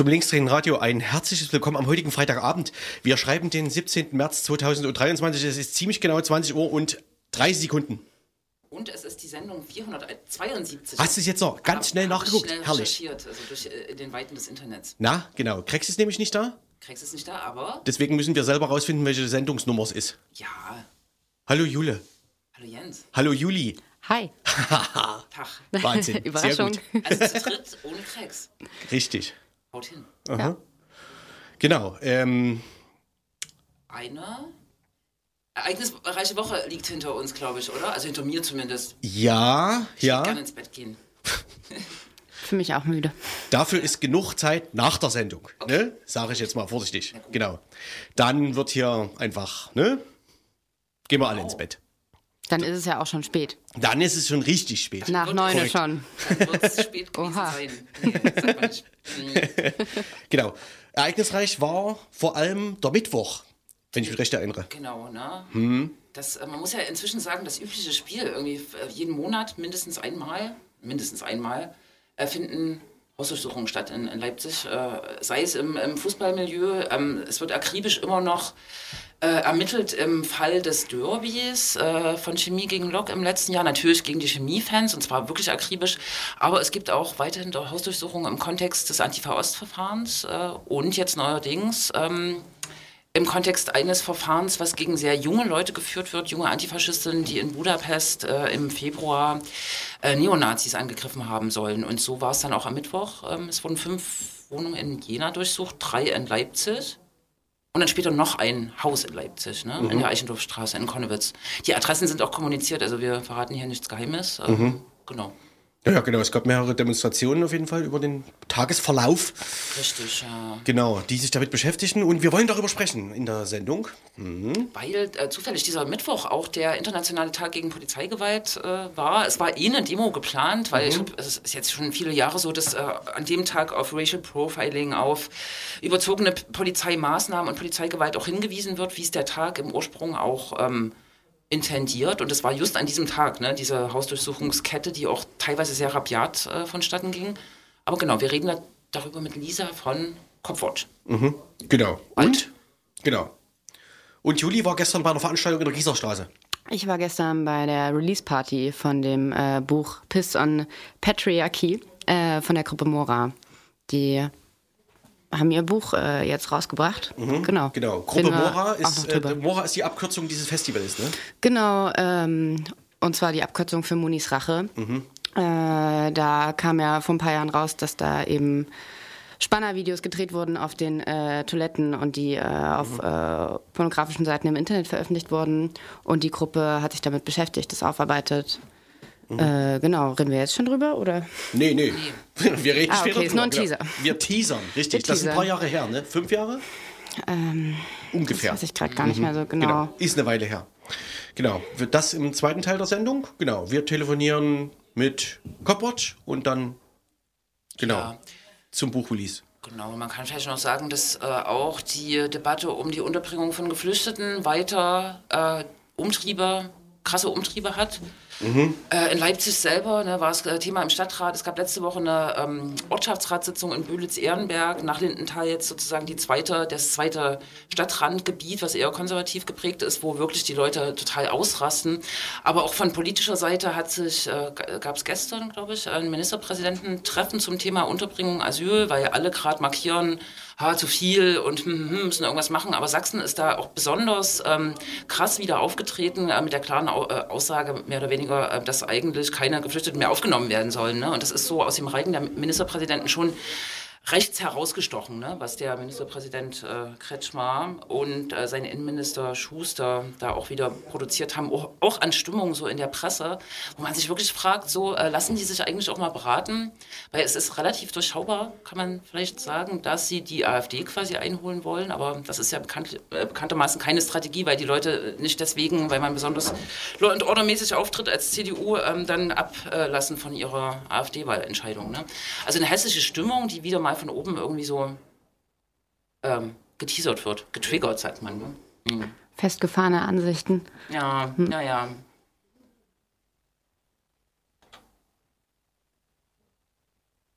Zum linksdrehenden Radio ein herzliches Willkommen am heutigen Freitagabend. Wir schreiben den 17. März 2023. Es ist ziemlich genau 20 Uhr und 30 Sekunden. Und es ist die Sendung 472. Hast du es jetzt noch ganz schnell nachgeguckt? Schnell Herrlich. recherchiert, also durch äh, den Weiten des Internets. Na, genau. Krex ist nämlich nicht da. Kriegst es nicht da, aber Deswegen müssen wir selber rausfinden, welche Sendungsnummer es ist. ja. Hallo Jule. Hallo Jens. Hallo Juli. Hi. Tag. Wahnsinn. Überraschung. Sehr gut. Also zu dritt ohne Cracks. Richtig. Haut hin. Ja. Genau. Ähm, Eine ereignisreiche Woche liegt hinter uns, glaube ich, oder? Also hinter mir zumindest. ja, Ich ja. ja. gerne ins Bett gehen. Für mich auch müde. Dafür ist genug Zeit nach der Sendung. Ne? Sage ich jetzt mal vorsichtig. Genau. Dann wird hier einfach, ne? Gehen wir alle ins Bett. Dann ist es ja auch schon spät. Dann ist es schon richtig spät. Nach neun schon. Dann wird es spät gewesen Oha. sein. Genau. Ereignisreich war vor allem der Mittwoch, wenn ich mich recht erinnere. Genau, ne? Hm. Das, äh, man muss ja inzwischen sagen, das übliche Spiel, irgendwie äh, jeden Monat mindestens einmal, mindestens einmal, finden Hausdurchsuchungen statt in, in Leipzig, äh, sei es im, im Fußballmilieu. Ähm, es wird akribisch immer noch äh, ermittelt im Fall des Derbys äh, von Chemie gegen Lok im letzten Jahr. Natürlich gegen die Chemiefans und zwar wirklich akribisch. Aber es gibt auch weiterhin Hausdurchsuchungen im Kontext des Antifa-Ost-Verfahrens äh, und jetzt neuerdings. Ähm, im Kontext eines Verfahrens, was gegen sehr junge Leute geführt wird, junge Antifaschistinnen, die in Budapest äh, im Februar äh, Neonazis angegriffen haben sollen. Und so war es dann auch am Mittwoch. Ähm, es wurden fünf Wohnungen in Jena durchsucht, drei in Leipzig. Und dann später noch ein Haus in Leipzig, ne? in der Eichendorfstraße in Konnewitz. Die Adressen sind auch kommuniziert, also wir verraten hier nichts Geheimes. Ähm, Genau, Ja, genau. Es gab mehrere Demonstrationen auf jeden Fall über den Tagesverlauf. richtig, ja. Genau, die sich damit beschäftigen. Und wir wollen darüber sprechen in der Sendung. Weil äh, zufällig dieser Mittwoch auch der internationale Tag gegen Polizeigewalt äh, war. Es war eh eine Demo geplant, weil ich glaub, es ist jetzt schon viele Jahre so, dass äh, an dem Tag auf Racial Profiling, auf überzogene Polizeimaßnahmen und Polizeigewalt auch hingewiesen wird, wie es der Tag im Ursprung auch ähm, intendiert. Und es war just an diesem Tag, ne, diese Hausdurchsuchungskette, die auch teilweise sehr rabiat äh, vonstatten ging. Aber genau, wir reden da darüber mit Lisa von Kopfwatch. Genau. Und? Genau. Und Juli war gestern bei einer Veranstaltung in der Gießerstraße. Ich war gestern bei der Release-Party von dem äh, Buch Piss on Patriarchy äh, von der Gruppe Mora. Die haben ihr Buch äh, jetzt rausgebracht. Genau. Genau. Reden Gruppe Mora ist, äh. Mora ist die Abkürzung dieses Festivals, ne? Genau, ähm, und zwar die Abkürzung für Munis Rache. Mhm. Äh, da kam ja vor ein paar Jahren raus, dass da eben Spannervideos gedreht wurden auf den äh, Toiletten und die äh, auf Mhm. äh, pornografischen Seiten im Internet veröffentlicht wurden. Und die Gruppe hat sich damit beschäftigt, das aufarbeitet. Mhm. Äh, genau, reden wir jetzt schon drüber, oder? Nee, nee. Wir reden Ah, später okay, ist nur ein drüber, Teaser. Wir teasern, richtig. Wir Das ist ein paar. Jahre her, ne? Fünf Jahre? Ähm, Ungefähr. Das weiß ich gerade gar nicht mehr so genau. Genau. Ist eine Weile her. Genau. Das im zweiten Teil der Sendung? Genau. Wir telefonieren mit Copwatch und dann genau Ja. zum Buchrelease. Genau, man kann vielleicht noch sagen, dass äh, auch die Debatte um die Unterbringung von Geflüchteten weiter äh, Umtriebe, krasse Umtriebe hat. Äh, in Leipzig selber ne, war es äh, Thema im Stadtrat. Es gab letzte Woche eine ähm, Ortschaftsratssitzung in Bülitz-Ehrenberg, nach Lindenthal jetzt sozusagen die zweite, das zweite Stadtrandgebiet, was eher konservativ geprägt ist, wo wirklich die Leute total ausrasten. Aber auch von politischer Seite hat sich, äh, gab es gestern, glaube ich, ein Ministerpräsidententreffen zum Thema Unterbringung Asyl, weil alle gerade markieren, ha, zu viel und hm, hm, müssen irgendwas machen. Aber Sachsen ist da auch besonders ähm, krass wieder aufgetreten äh, mit der klaren Au äh, Aussage, mehr oder weniger, äh, dass eigentlich keine Geflüchteten mehr aufgenommen werden sollen. Ne? Und das ist so aus dem Reigen der Ministerpräsidenten schon rechts herausgestochen, ne? was der Ministerpräsident äh, Kretschmer und äh, sein Innenminister Schuster da auch wieder produziert haben, auch, auch an Stimmung so in der Presse, wo man sich wirklich fragt, so äh, lassen die sich eigentlich auch mal beraten, weil es ist relativ durchschaubar, kann man vielleicht sagen, dass sie die AfD quasi einholen wollen, aber das ist ja bekannt, äh, bekanntermaßen keine Strategie, weil die Leute nicht deswegen, weil man besonders Law and Order mäßig auftritt als CDU, ähm, dann ablassen von ihrer AfD-Wahlentscheidung. Ne? Also eine hässliche Stimmung, die wieder mal von oben irgendwie so ähm, geteasert wird, getriggert, sagt man. Ne? Mhm. Festgefahrene Ansichten. Ja, hm. ja, ja.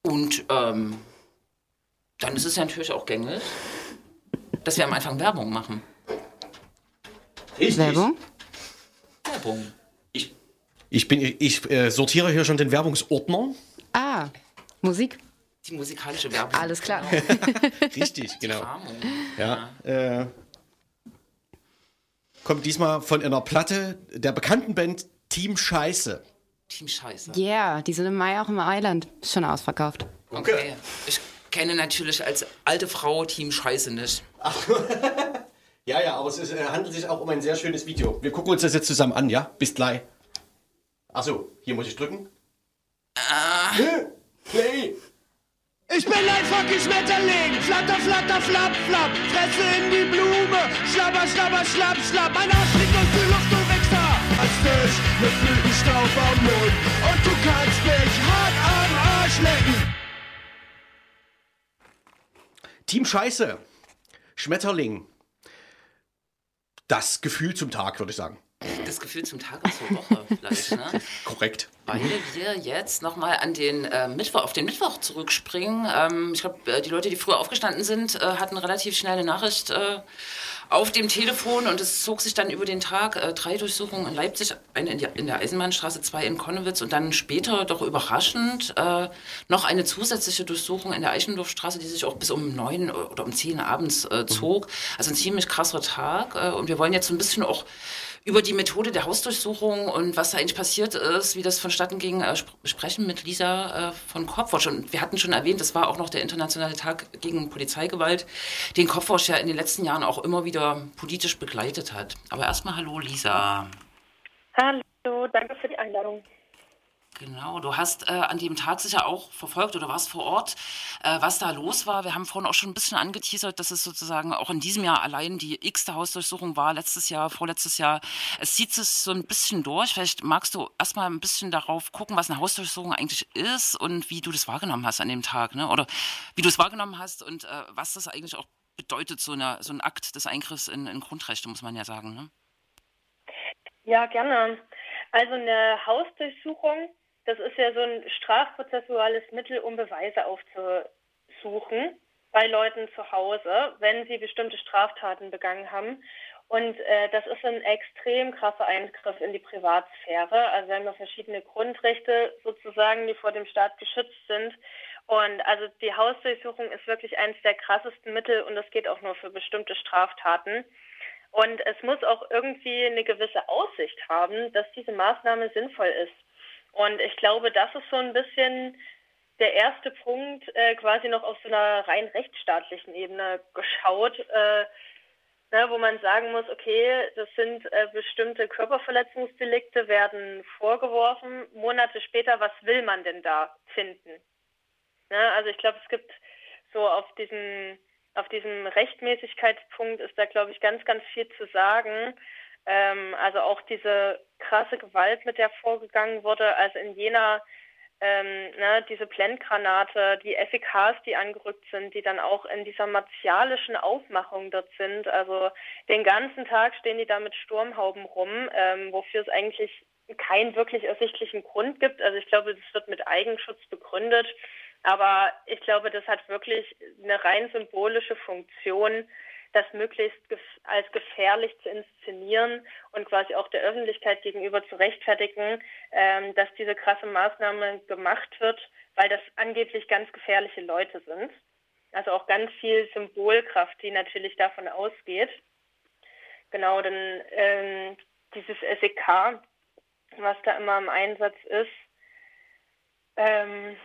Und ähm, dann ist es ja natürlich auch gängig, dass wir am Anfang Werbung machen. Richtig. Werbung? Werbung. Ich, ich, bin, ich äh, sortiere hier schon den Werbungsordner. Ah, Musik. Die musikalische Werbung. Alles klar. Richtig, genau. Ja. ja. Äh, kommt diesmal von einer Platte der bekannten Band Team Scheiße. Team Scheiße. Ja, yeah, die sind im Mai auch im Island. Schon ausverkauft. Okay. Ich kenne natürlich als alte Frau Team Scheiße nicht. Ach. ja, ja, aber es ist, äh, handelt sich auch um ein sehr schönes Video. Wir gucken uns das jetzt zusammen an, ja? Bis gleich. Achso, hier muss ich drücken. Ah. Play. Ich bin ein fucking Schmetterling, flatter, flatter, flapp, flapp, Fresse in die Blume, schlabber, schlabber, schlapp, schlapp, mein Arsch liegt durch die Luft, du Wichser, als dich mit Blütenstaub am Mund. Und du kannst mich hart am Arsch lecken. Team Scheiße, Schmetterling, das Gefühl zum Tag, würde ich sagen. Das Gefühl zum Tag und zur Woche vielleicht, ne? Korrekt. Weil wir jetzt nochmal an den äh, Mittwoch, auf den Mittwoch zurückspringen. Ähm, ich glaube, äh, die Leute, die früher aufgestanden sind, äh, hatten relativ schnell eine Nachricht äh, auf dem Telefon und es zog sich dann über den Tag äh, drei Durchsuchungen in Leipzig, eine in, die, in, der Eisenbahnstraße, zwei in Konnewitz und dann später doch überraschend äh, noch eine zusätzliche Durchsuchung in der Eichendorfstraße, die sich auch bis um neun oder um zehn abends zog. Also ein ziemlich krasser Tag und wir wollen jetzt so ein bisschen auch über die Methode der Hausdurchsuchung und was da eigentlich passiert ist, wie das vonstatten ging, äh, sprechen mit Lisa äh, von Kopfwasch. Und wir hatten schon erwähnt, das war auch noch der internationale Tag gegen Polizeigewalt, den Kopfwasch ja in den letzten Jahren auch immer wieder politisch begleitet hat. Aber erstmal hallo Lisa. Hallo, danke für die Einladung. Genau, du hast äh, an dem Tag sicher auch verfolgt oder warst vor Ort, äh, was da los war. Wir haben vorhin auch schon ein bisschen angeteasert, dass es sozusagen auch in diesem Jahr allein die x-te Hausdurchsuchung war, letztes Jahr, vorletztes Jahr. Es zieht sich so ein bisschen durch. Vielleicht magst du erstmal ein bisschen darauf gucken, was eine Hausdurchsuchung eigentlich ist und wie du das wahrgenommen hast an dem Tag, ne? oder wie du es wahrgenommen hast und äh, was das eigentlich auch bedeutet, so, eine, so ein Akt des Eingriffs in, in Grundrechte, muss man ja sagen. Ne? Ja, gerne. Also eine Hausdurchsuchung das ist ja so ein strafprozessuales Mittel, um Beweise aufzusuchen bei Leuten zu Hause, wenn sie bestimmte Straftaten begangen haben. Und äh, das ist ein extrem krasser Eingriff in die Privatsphäre. Also wir haben ja verschiedene Grundrechte sozusagen, die vor dem Staat geschützt sind. Und also die Hausdurchsuchung ist wirklich eines der krassesten Mittel und das geht auch nur für bestimmte Straftaten. Und es muss auch irgendwie eine gewisse Aussicht haben, dass diese Maßnahme sinnvoll ist. Und ich glaube, das ist so ein bisschen der erste Punkt, äh, quasi noch auf so einer rein rechtsstaatlichen Ebene geschaut, äh, ne, wo man sagen muss, okay, das sind äh, bestimmte Körperverletzungsdelikte, werden vorgeworfen. Monate später, was will man denn da finden? Ne, also ich glaube, es gibt so auf diesem, auf diesem Rechtmäßigkeitspunkt ist da, glaube ich, ganz, ganz viel zu sagen. Ähm, also auch diese krasse Gewalt, mit der vorgegangen wurde. Also in Jena ähm, ne, diese Blendgranate, die FEKs, die angerückt sind, die dann auch in dieser martialischen Aufmachung dort sind. Also den ganzen Tag stehen die da mit Sturmhauben rum, ähm, wofür es eigentlich keinen wirklich ersichtlichen Grund gibt. Also ich glaube, das wird mit Eigenschutz begründet. Aber ich glaube, das hat wirklich eine rein symbolische Funktion, das möglichst als gefährlich zu inszenieren und quasi auch der Öffentlichkeit gegenüber zu rechtfertigen, ähm, dass diese krasse Maßnahme gemacht wird, weil das angeblich ganz gefährliche Leute sind. Also auch ganz viel Symbolkraft, die natürlich davon ausgeht. Genau, dann ähm, dieses SEK, was da immer im Einsatz ist. Ähm,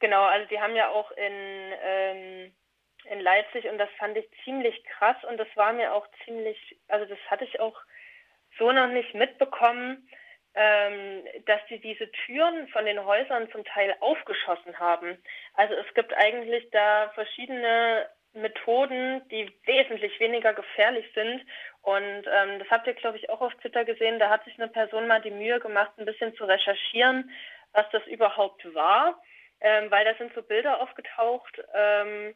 genau, also die haben ja auch in ähm, in Leipzig und das fand ich ziemlich krass und das war mir auch ziemlich, also das hatte ich auch so noch nicht mitbekommen, ähm, dass sie diese Türen von den Häusern zum Teil aufgeschossen haben. Also es gibt eigentlich da verschiedene Methoden, die wesentlich weniger gefährlich sind. Und ähm, das habt ihr, glaube ich, auch auf Twitter gesehen. Da hat sich eine Person mal die Mühe gemacht, ein bisschen zu recherchieren, was das überhaupt war, ähm, weil da sind so Bilder aufgetaucht. Ähm,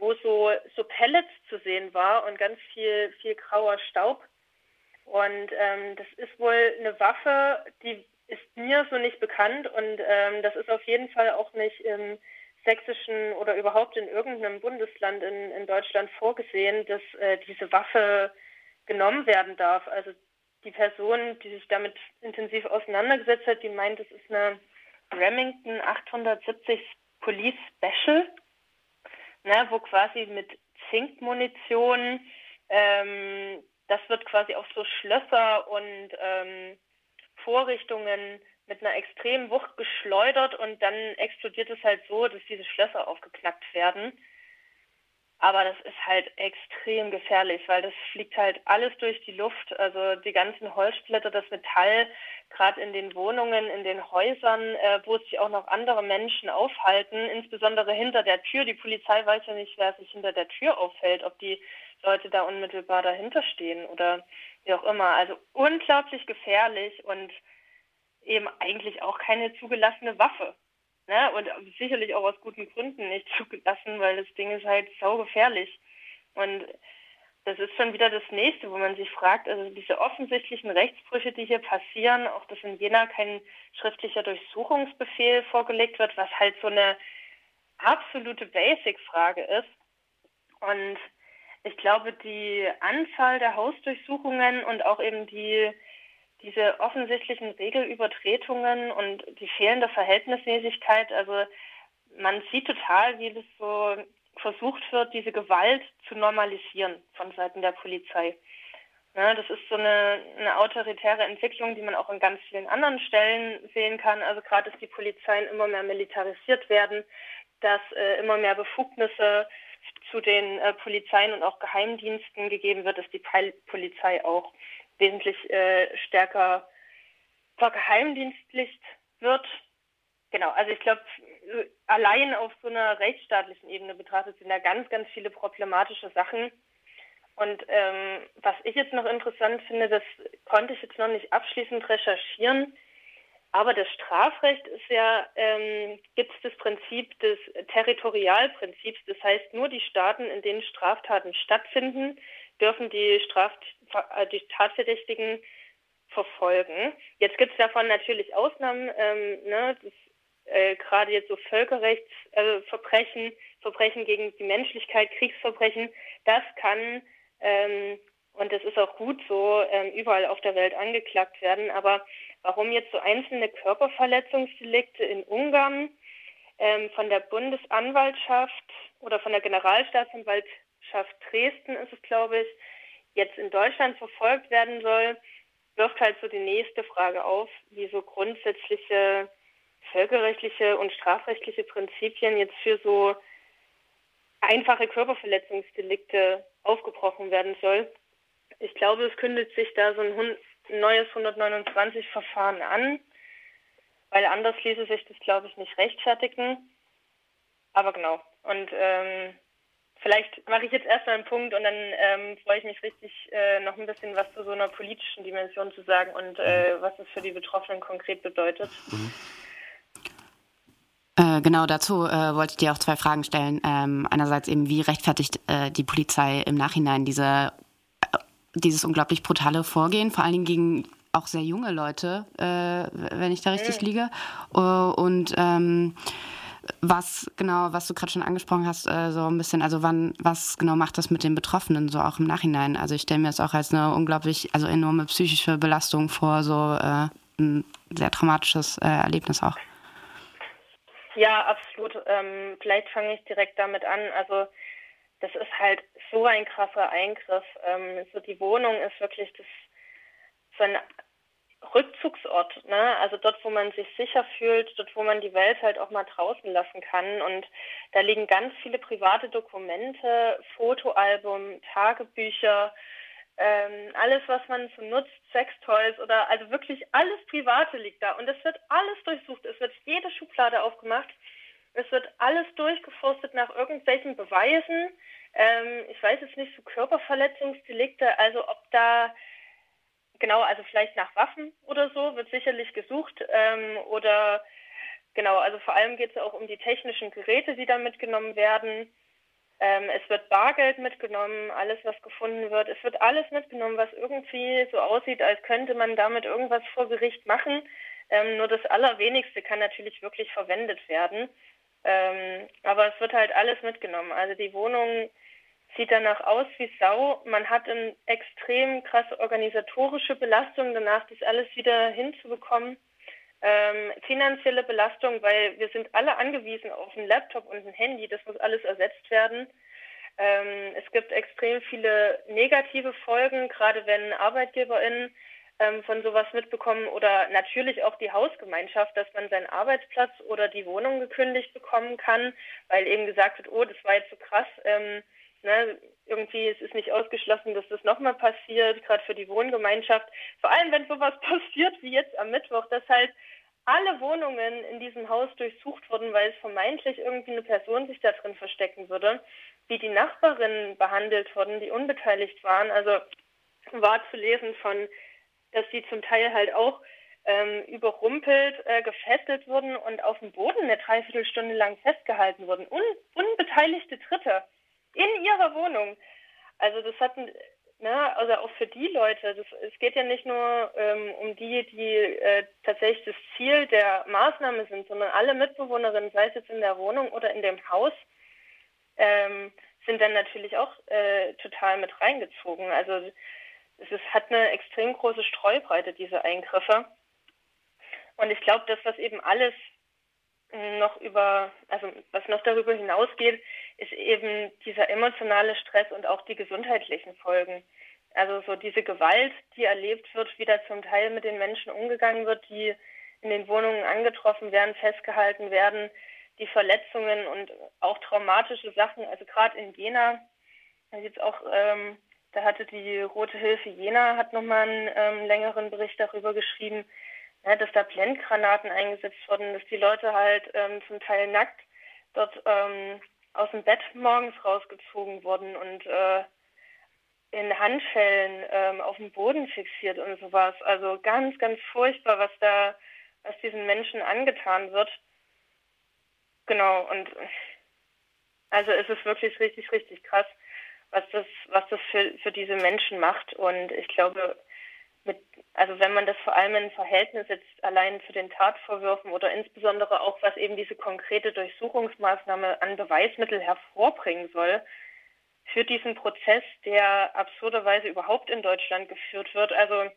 wo so, so Pellets zu sehen war und ganz viel, viel grauer Staub. Und ähm, das ist wohl eine Waffe, die ist mir so nicht bekannt und ähm, das ist auf jeden Fall auch nicht im sächsischen oder überhaupt in irgendeinem Bundesland in, in Deutschland vorgesehen, dass äh, diese Waffe genommen werden darf. Also die Person, die sich damit intensiv auseinandergesetzt hat, die meint, es ist eine Remington 870 Police Special, ne, wo quasi mit Zinkmunition, ähm, das wird quasi auf so Schlösser und ähm, Vorrichtungen mit einer extremen Wucht geschleudert und dann explodiert es halt so, dass diese Schlösser aufgeknackt werden. Aber das ist halt extrem gefährlich, weil das fliegt halt alles durch die Luft. Also die ganzen Holzsplitter, das Metall, gerade in den Wohnungen, in den Häusern, äh, wo sich auch noch andere Menschen aufhalten, insbesondere hinter der Tür. Die Polizei weiß ja nicht, wer sich hinter der Tür aufhält, ob die Leute da unmittelbar dahinter stehen oder wie auch immer. Also unglaublich gefährlich und eben eigentlich auch keine zugelassene Waffe. Ne? Und sicherlich auch aus guten Gründen nicht zugelassen, weil das Ding ist halt saugefährlich. Und das ist schon wieder das Nächste, wo man sich fragt, also diese offensichtlichen Rechtsbrüche, die hier passieren, auch dass in Jena kein schriftlicher Durchsuchungsbefehl vorgelegt wird, was halt so eine absolute Basic-Frage ist. Und ich glaube, die Anzahl der Hausdurchsuchungen und auch eben die diese offensichtlichen Regelübertretungen und die fehlende Verhältnismäßigkeit, also man sieht total, wie das so versucht wird, diese Gewalt zu normalisieren von Seiten der Polizei. Ja, das ist so eine, eine autoritäre Entwicklung, die man auch an ganz vielen anderen Stellen sehen kann. Also gerade, dass die Polizeien immer mehr militarisiert werden, dass äh, immer mehr Befugnisse zu den äh, Polizeien und auch Geheimdiensten gegeben wird, dass die Polizei auch wesentlich äh, stärker vergeheimdienstlicht wird. Genau, also ich glaube, allein auf so einer rechtsstaatlichen Ebene betrachtet sind da ganz, ganz viele problematische Sachen. Und ähm, was ich jetzt noch interessant finde, das konnte ich jetzt noch nicht abschließend recherchieren, aber das Strafrecht ist ja, ähm, gibt es das Prinzip des Territorialprinzips. Das heißt, nur die Staaten, in denen Straftaten stattfinden, dürfen die, Straf äh, die Tatverdächtigen verfolgen. Jetzt gibt es davon natürlich Ausnahmen, ähm, ne, äh, gerade jetzt so Völkerrechtsverbrechen, äh, Verbrechen gegen die Menschlichkeit, Kriegsverbrechen, das kann ähm, und das ist auch gut so ähm, überall auf der Welt angeklagt werden. Aber warum jetzt so einzelne Körperverletzungsdelikte in Ungarn ähm, von der Bundesanwaltschaft oder von der Generalstaatsanwaltschaft Dresden ist es, glaube ich, jetzt in Deutschland verfolgt werden soll, wirft halt so die nächste Frage auf, wie so grundsätzliche völkerrechtliche und strafrechtliche Prinzipien jetzt für so einfache Körperverletzungsdelikte aufgebrochen werden soll. Ich glaube, es kündigt sich da so ein neues 129-Verfahren an, weil anders ließe sich das, glaube ich, nicht rechtfertigen. Aber genau. Und ähm, vielleicht mache ich jetzt erstmal einen Punkt und dann ähm, freue ich mich richtig, äh, noch ein bisschen was zu so einer politischen Dimension zu sagen und äh, mhm. was es für die Betroffenen konkret bedeutet. Mhm. Äh, genau dazu äh, wollte ich dir auch zwei Fragen stellen. Ähm, einerseits eben, wie rechtfertigt äh, die Polizei im Nachhinein diese, äh, dieses unglaublich brutale Vorgehen, vor allen Dingen gegen auch sehr junge Leute, wenn ich da richtig mhm. liege. und ähm, was genau, was du gerade schon angesprochen hast, äh, so ein bisschen, also wann, was genau macht das mit den Betroffenen so auch im Nachhinein? Also ich stelle mir das auch als eine unglaublich, also enorme psychische Belastung vor, so äh, ein sehr traumatisches äh, Erlebnis auch. Ja, absolut. Ähm, vielleicht fange ich direkt damit an. Also das ist halt so ein krasser Eingriff. Ähm, so die Wohnung ist wirklich das so ein Rückzugsort, ne? Also dort, wo man sich sicher fühlt, dort, wo man die Welt halt auch mal draußen lassen kann. Und da liegen ganz viele private Dokumente, Fotoalbum, Tagebücher, ähm, alles, was man so nutzt, Sextoys oder also wirklich alles Private liegt da. Und es wird alles durchsucht. Es wird jede Schublade aufgemacht. Es wird alles durchgeforstet nach irgendwelchen Beweisen. Ähm, ich weiß jetzt nicht, so Körperverletzungsdelikte, also ob da genau, also vielleicht nach Waffen oder so wird sicherlich gesucht. Ähm, oder genau, also vor allem geht es auch um die technischen Geräte, die da mitgenommen werden. Ähm, es wird Bargeld mitgenommen, alles, was gefunden wird. Es wird alles mitgenommen, was irgendwie so aussieht, als könnte man damit irgendwas vor Gericht machen. Ähm, nur das Allerwenigste kann natürlich wirklich verwendet werden. Ähm, aber es wird halt alles mitgenommen. Also die Wohnung sieht danach aus wie Sau. Man hat eine extrem krasse organisatorische Belastung danach, das alles wieder hinzubekommen. Ähm, finanzielle Belastung, weil wir sind alle angewiesen auf einen Laptop und ein Handy, das muss alles ersetzt werden. Ähm, es gibt extrem viele negative Folgen, gerade wenn ArbeitgeberInnen ähm, von sowas mitbekommen oder natürlich auch die Hausgemeinschaft, dass man seinen Arbeitsplatz oder die Wohnung gekündigt bekommen kann, weil eben gesagt wird, oh, das war jetzt so krass, ähm, ne, irgendwie es ist nicht ausgeschlossen, dass das nochmal passiert, gerade für die Wohngemeinschaft. Vor allem, wenn sowas passiert wie jetzt am Mittwoch, dass halt alle Wohnungen in diesem Haus durchsucht wurden, weil es vermeintlich irgendwie eine Person sich da drin verstecken würde, wie die Nachbarinnen behandelt wurden, die unbeteiligt waren. Also war zu lesen von, dass die zum Teil halt auch ähm, überrumpelt, äh, gefesselt wurden und auf dem Boden eine Dreiviertelstunde lang festgehalten wurden. Un unbeteiligte Dritte in ihrer Wohnung. Also das hatten, ne, also auch für die Leute, das, es geht ja nicht nur ähm, um die, die äh, tatsächlich das Ziel der Maßnahme sind, sondern alle Mitbewohnerinnen, sei es jetzt in der Wohnung oder in dem Haus, ähm, sind dann natürlich auch äh, total mit reingezogen. Also es ist, hat eine extrem große Streubreite, diese Eingriffe. Und ich glaube, das, was eben alles noch über, also was noch darüber hinausgeht, ist eben dieser emotionale Stress und auch die gesundheitlichen Folgen. Also so diese Gewalt, die erlebt wird, wie da zum Teil mit den Menschen umgegangen wird, die in den Wohnungen angetroffen werden, festgehalten werden, die Verletzungen und auch traumatische Sachen. Also gerade in Jena, jetzt auch, ähm, da hatte die Rote Hilfe Jena hat nochmal einen ähm, längeren Bericht darüber geschrieben, ja, dass da Blendgranaten eingesetzt wurden, dass die Leute halt ähm, zum Teil nackt dort ähm, aus dem Bett morgens rausgezogen wurden und äh, in Handschellen ähm, auf dem Boden fixiert und sowas. Also ganz, ganz furchtbar, was da, was diesen Menschen angetan wird. Genau, und also es ist wirklich richtig, richtig krass, was das, was das für, für diese Menschen macht. Und ich glaube, mit, also wenn man das vor allem in Verhältnis jetzt allein zu den Tatvorwürfen oder insbesondere auch, was eben diese konkrete Durchsuchungsmaßnahme an Beweismittel hervorbringen soll, für diesen Prozess, der absurderweise überhaupt in Deutschland geführt wird. Also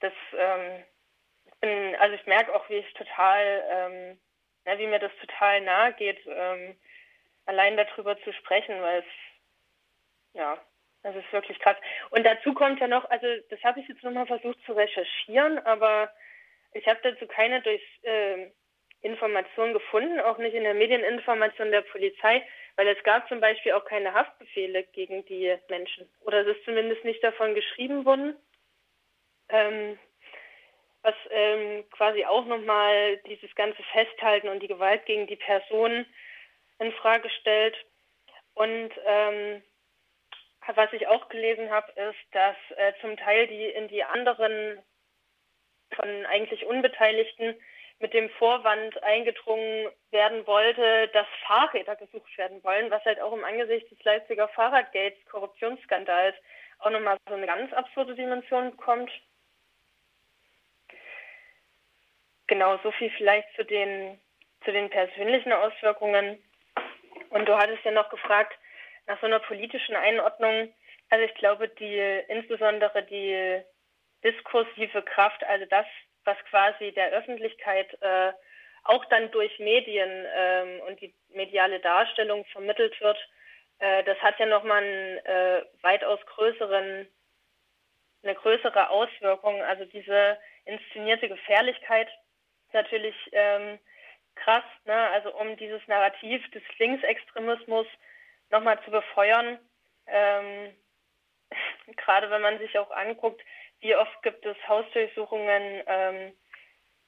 das, ähm, also ich merke auch, wie ich total, ähm, ja, wie mir das total nahe geht, ähm, allein darüber zu sprechen, weil es, ja, das ist wirklich krass. Und dazu kommt ja noch, also das habe ich jetzt nochmal versucht zu recherchieren, aber ich habe dazu keine durch äh, Informationen gefunden, auch nicht in der Medieninformation der Polizei, weil es gab zum Beispiel auch keine Haftbefehle gegen die Menschen. Oder es ist zumindest nicht davon geschrieben worden. Ähm, was ähm, quasi auch nochmal dieses ganze Festhalten und die Gewalt gegen die Person in Frage stellt. Und ähm, was ich auch gelesen habe, ist, dass äh, zum Teil die in die anderen von eigentlich Unbeteiligten mit dem Vorwand eingedrungen werden wollte, dass Fahrräder gesucht werden wollen, was halt auch im Angesicht des Leipziger Fahrradgates, Korruptionsskandals, auch nochmal so eine ganz absurde Dimension bekommt. Genau, so viel vielleicht zu den, zu den persönlichen Auswirkungen. Und du hattest ja noch gefragt, nach so einer politischen Einordnung, also ich glaube, die insbesondere die diskursive Kraft, also das, was quasi der Öffentlichkeit äh, auch dann durch Medien ähm, und die mediale Darstellung vermittelt wird, äh, das hat ja nochmal einen äh, weitaus größeren, eine größere Auswirkung. Also diese inszenierte Gefährlichkeit ist natürlich ähm, krass, ne? also um dieses Narrativ des Linksextremismus nochmal zu befeuern. Ähm, gerade wenn man sich auch anguckt, wie oft gibt es Hausdurchsuchungen ähm,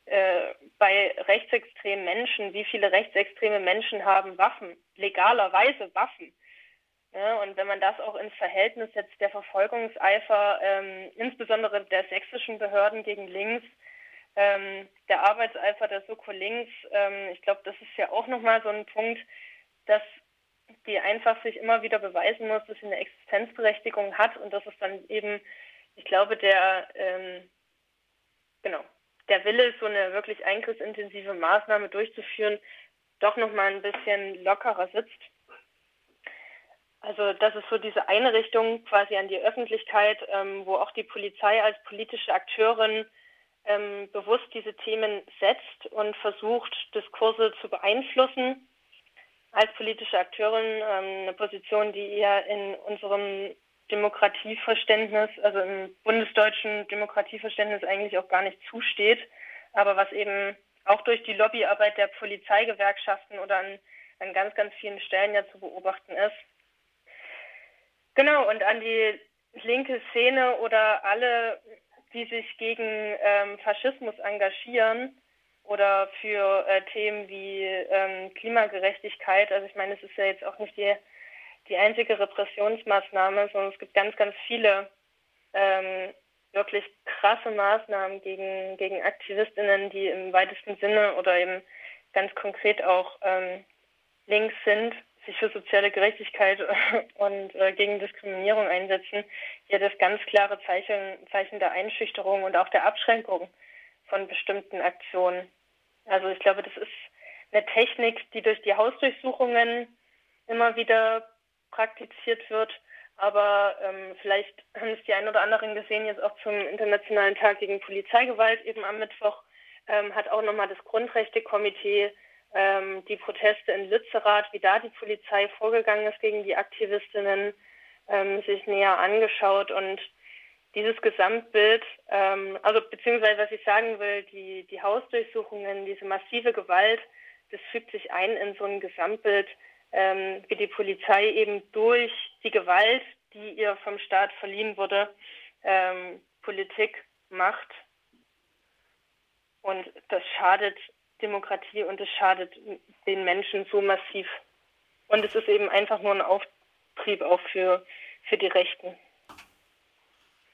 äh, bei rechtsextremen Menschen, wie viele rechtsextreme Menschen haben Waffen, legalerweise Waffen. Ja, und wenn man das auch ins Verhältnis setzt, der Verfolgungseifer, ähm, insbesondere der sächsischen Behörden gegen links, ähm, der Arbeitseifer der Soko links, ähm, ich glaube, das ist ja auch nochmal so ein Punkt, dass die einfach sich immer wieder beweisen muss, dass sie eine Existenzberechtigung hat und dass es dann eben, ich glaube, der, ähm, genau, der Wille ist, so eine wirklich eingriffsintensive Maßnahme durchzuführen, doch nochmal ein bisschen lockerer sitzt. Also das ist so diese eine Richtung quasi an die Öffentlichkeit, ähm, wo auch die Polizei als politische Akteurin ähm, bewusst diese Themen setzt und versucht, Diskurse zu beeinflussen. Als politische Akteurin ähm, eine Position, die eher in unserem Demokratieverständnis, also im bundesdeutschen Demokratieverständnis eigentlich auch gar nicht zusteht, aber was eben auch durch die Lobbyarbeit der Polizeigewerkschaften oder an, an ganz, ganz vielen Stellen ja zu beobachten ist. Genau, und an die linke Szene oder alle, die sich gegen ähm, Faschismus engagieren oder für äh, Themen wie ähm, Klimagerechtigkeit. Also ich meine, es ist ja jetzt auch nicht die, die einzige Repressionsmaßnahme, sondern es gibt ganz, ganz viele ähm, wirklich krasse Maßnahmen gegen, gegen Aktivistinnen, die im weitesten Sinne oder eben ganz konkret auch ähm, links sind sich für soziale Gerechtigkeit und äh, gegen Diskriminierung einsetzen, hier das ganz klare Zeichen, Zeichen der Einschüchterung und auch der Abschränkung von bestimmten Aktionen. Also ich glaube, das ist eine Technik, die durch die Hausdurchsuchungen immer wieder praktiziert wird. Aber ähm, vielleicht haben es die ein oder anderen gesehen, jetzt auch zum Internationalen Tag gegen Polizeigewalt eben am Mittwoch, ähm, hat auch nochmal das Grundrechtekomitee ähm, die Proteste in Lützerath, wie da die Polizei vorgegangen ist gegen die Aktivistinnen, ähm, sich näher angeschaut und dieses Gesamtbild, ähm, also beziehungsweise was ich sagen will, die, die Hausdurchsuchungen, diese massive Gewalt, das fügt sich ein in so ein Gesamtbild, ähm, wie die Polizei eben durch die Gewalt, die ihr vom Staat verliehen wurde, ähm, Politik macht. Und das schadet Demokratie und es schadet den Menschen so massiv. Und es ist eben einfach nur ein Auftrieb auch für, für die Rechten.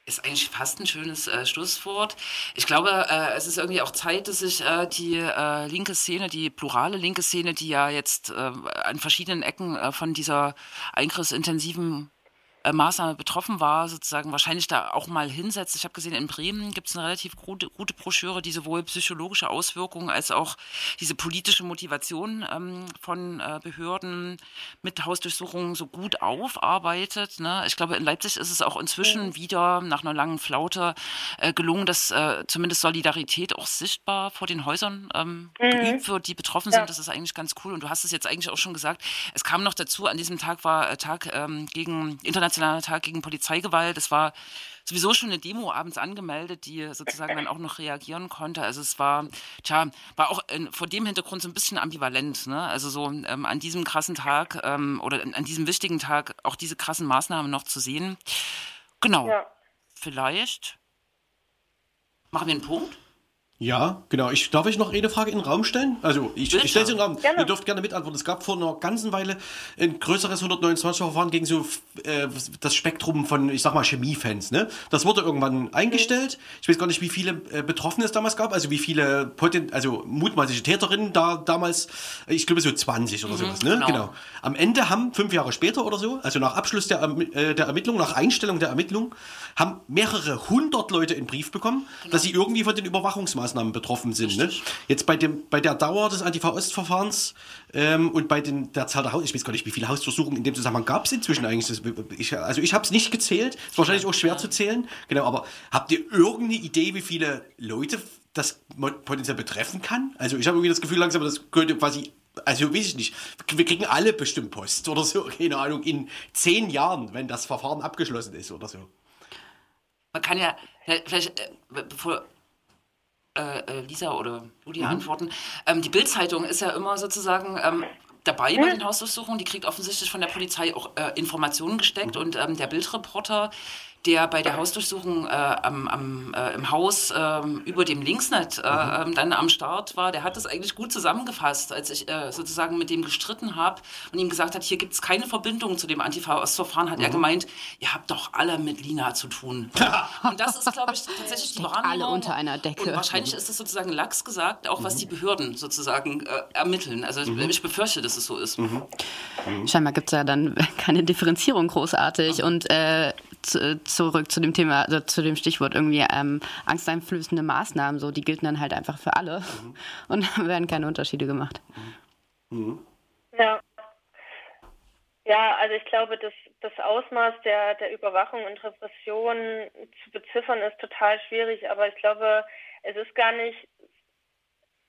Ist eigentlich fast ein schönes äh, Schlusswort. Ich glaube, äh, es ist irgendwie auch Zeit, dass sich äh, die äh, linke Szene, die plurale linke Szene, die ja jetzt äh, an verschiedenen Ecken äh, von dieser eingriffsintensiven äh, Maßnahme betroffen war, sozusagen wahrscheinlich da auch mal hinsetzt. Ich habe gesehen, in Bremen gibt es eine relativ gute, gute Broschüre, die sowohl psychologische Auswirkungen als auch diese politische Motivation ähm, von äh, Behörden mit Hausdurchsuchungen so gut aufarbeitet. Ne? Ich glaube, in Leipzig ist es auch inzwischen mhm. wieder nach einer langen Flaute äh, gelungen, dass äh, zumindest Solidarität auch sichtbar vor den Häusern ähm, mhm. geübt wird, die betroffen ja. sind. Das ist eigentlich ganz cool. Und du hast es jetzt eigentlich auch schon gesagt. Es kam noch dazu, an diesem Tag war äh, Tag ähm, gegen internationale internationaler Tag gegen Polizeigewalt. Es war sowieso schon eine Demo abends angemeldet, die sozusagen dann auch noch reagieren konnte. Also es war, tja, war auch in, vor dem Hintergrund so ein bisschen ambivalent. Ne? Also so ähm, an diesem krassen Tag ähm, oder an diesem wichtigen Tag auch diese krassen Maßnahmen noch zu sehen. Genau. Ja. Vielleicht machen wir einen Punkt. Ja, genau. Ich, darf ich noch eine Frage in den Raum stellen? Also, ich, ich stelle sie in den Raum. Gerne. Ihr dürft gerne mitantworten. Es gab vor einer ganzen Weile ein größeres 129-Verfahren gegen so äh, das Spektrum von, ich sag mal, Chemiefans. Ne? Das wurde irgendwann eingestellt. Ich weiß gar nicht, wie viele äh, Betroffene es damals gab, also wie viele Potent also mutmaßliche Täterinnen da damals, ich glaube so 20 oder mhm, sowas. Ne? Genau. genau. Am Ende haben, fünf Jahre später oder so, also nach Abschluss der, äh, der Ermittlung, nach Einstellung der Ermittlung, haben mehrere hundert Leute einen Brief bekommen, genau. dass sie irgendwie von den Überwachungsmaßnahmen Maßnahmen betroffen sind. Ne? Jetzt bei, dem, bei der Dauer des Antifa-Ost-Verfahrens ähm, und bei den, der Zahl der Haus, ich weiß gar nicht, wie viele Hausdurchsuchungen in dem Zusammenhang gab es inzwischen eigentlich. Ich, also ich habe es nicht gezählt, ist wahrscheinlich auch schwer zu zählen. Genau, aber habt ihr irgendeine Idee, wie viele Leute das potenziell betreffen kann? Also ich habe irgendwie das Gefühl langsam, das könnte quasi also weiß ich nicht, wir kriegen alle bestimmt Post oder so, keine Ahnung, in zehn Jahren, wenn das Verfahren abgeschlossen ist oder so. Man kann ja, vielleicht, äh, bevor, äh, äh, Lisa oder du die mhm. antworten. Ähm, die Bildzeitung ist ja immer sozusagen ähm, dabei bei den Hausdurchsuchungen. Die kriegt offensichtlich von der Polizei auch äh, Informationen gesteckt. Mhm. Und ähm, der Bildreporter, der bei der Hausdurchsuchung äh, am, am, äh, im Haus äh, über dem Linksnet äh, mhm. Ähm, dann am Start war, der hat das eigentlich gut zusammengefasst, als ich äh, sozusagen mit dem gestritten habe und ihm gesagt hat, hier gibt es keine Verbindung zu dem Antifa-Ostverfahren, hat mhm. er gemeint, ihr habt doch alle mit Lina zu tun. und das ist, glaube ich, tatsächlich die Wahrnehmung. Alle unter einer Decke. Und wahrscheinlich ist das sozusagen lax gesagt, auch was mhm. die Behörden sozusagen äh, ermitteln. Also mhm. ich befürchte, dass es so ist. Mhm. Scheinbar gibt es ja dann keine Differenzierung großartig und zurück zu dem Thema, also zu dem Stichwort irgendwie ähm, angsteinflößende Maßnahmen, so die gelten dann halt einfach für alle mhm. und da werden keine Unterschiede gemacht. Mhm. Ja. Ja, also ich glaube, das, das Ausmaß der, der Überwachung und Repression zu beziffern ist total schwierig, aber ich glaube, es ist gar nicht,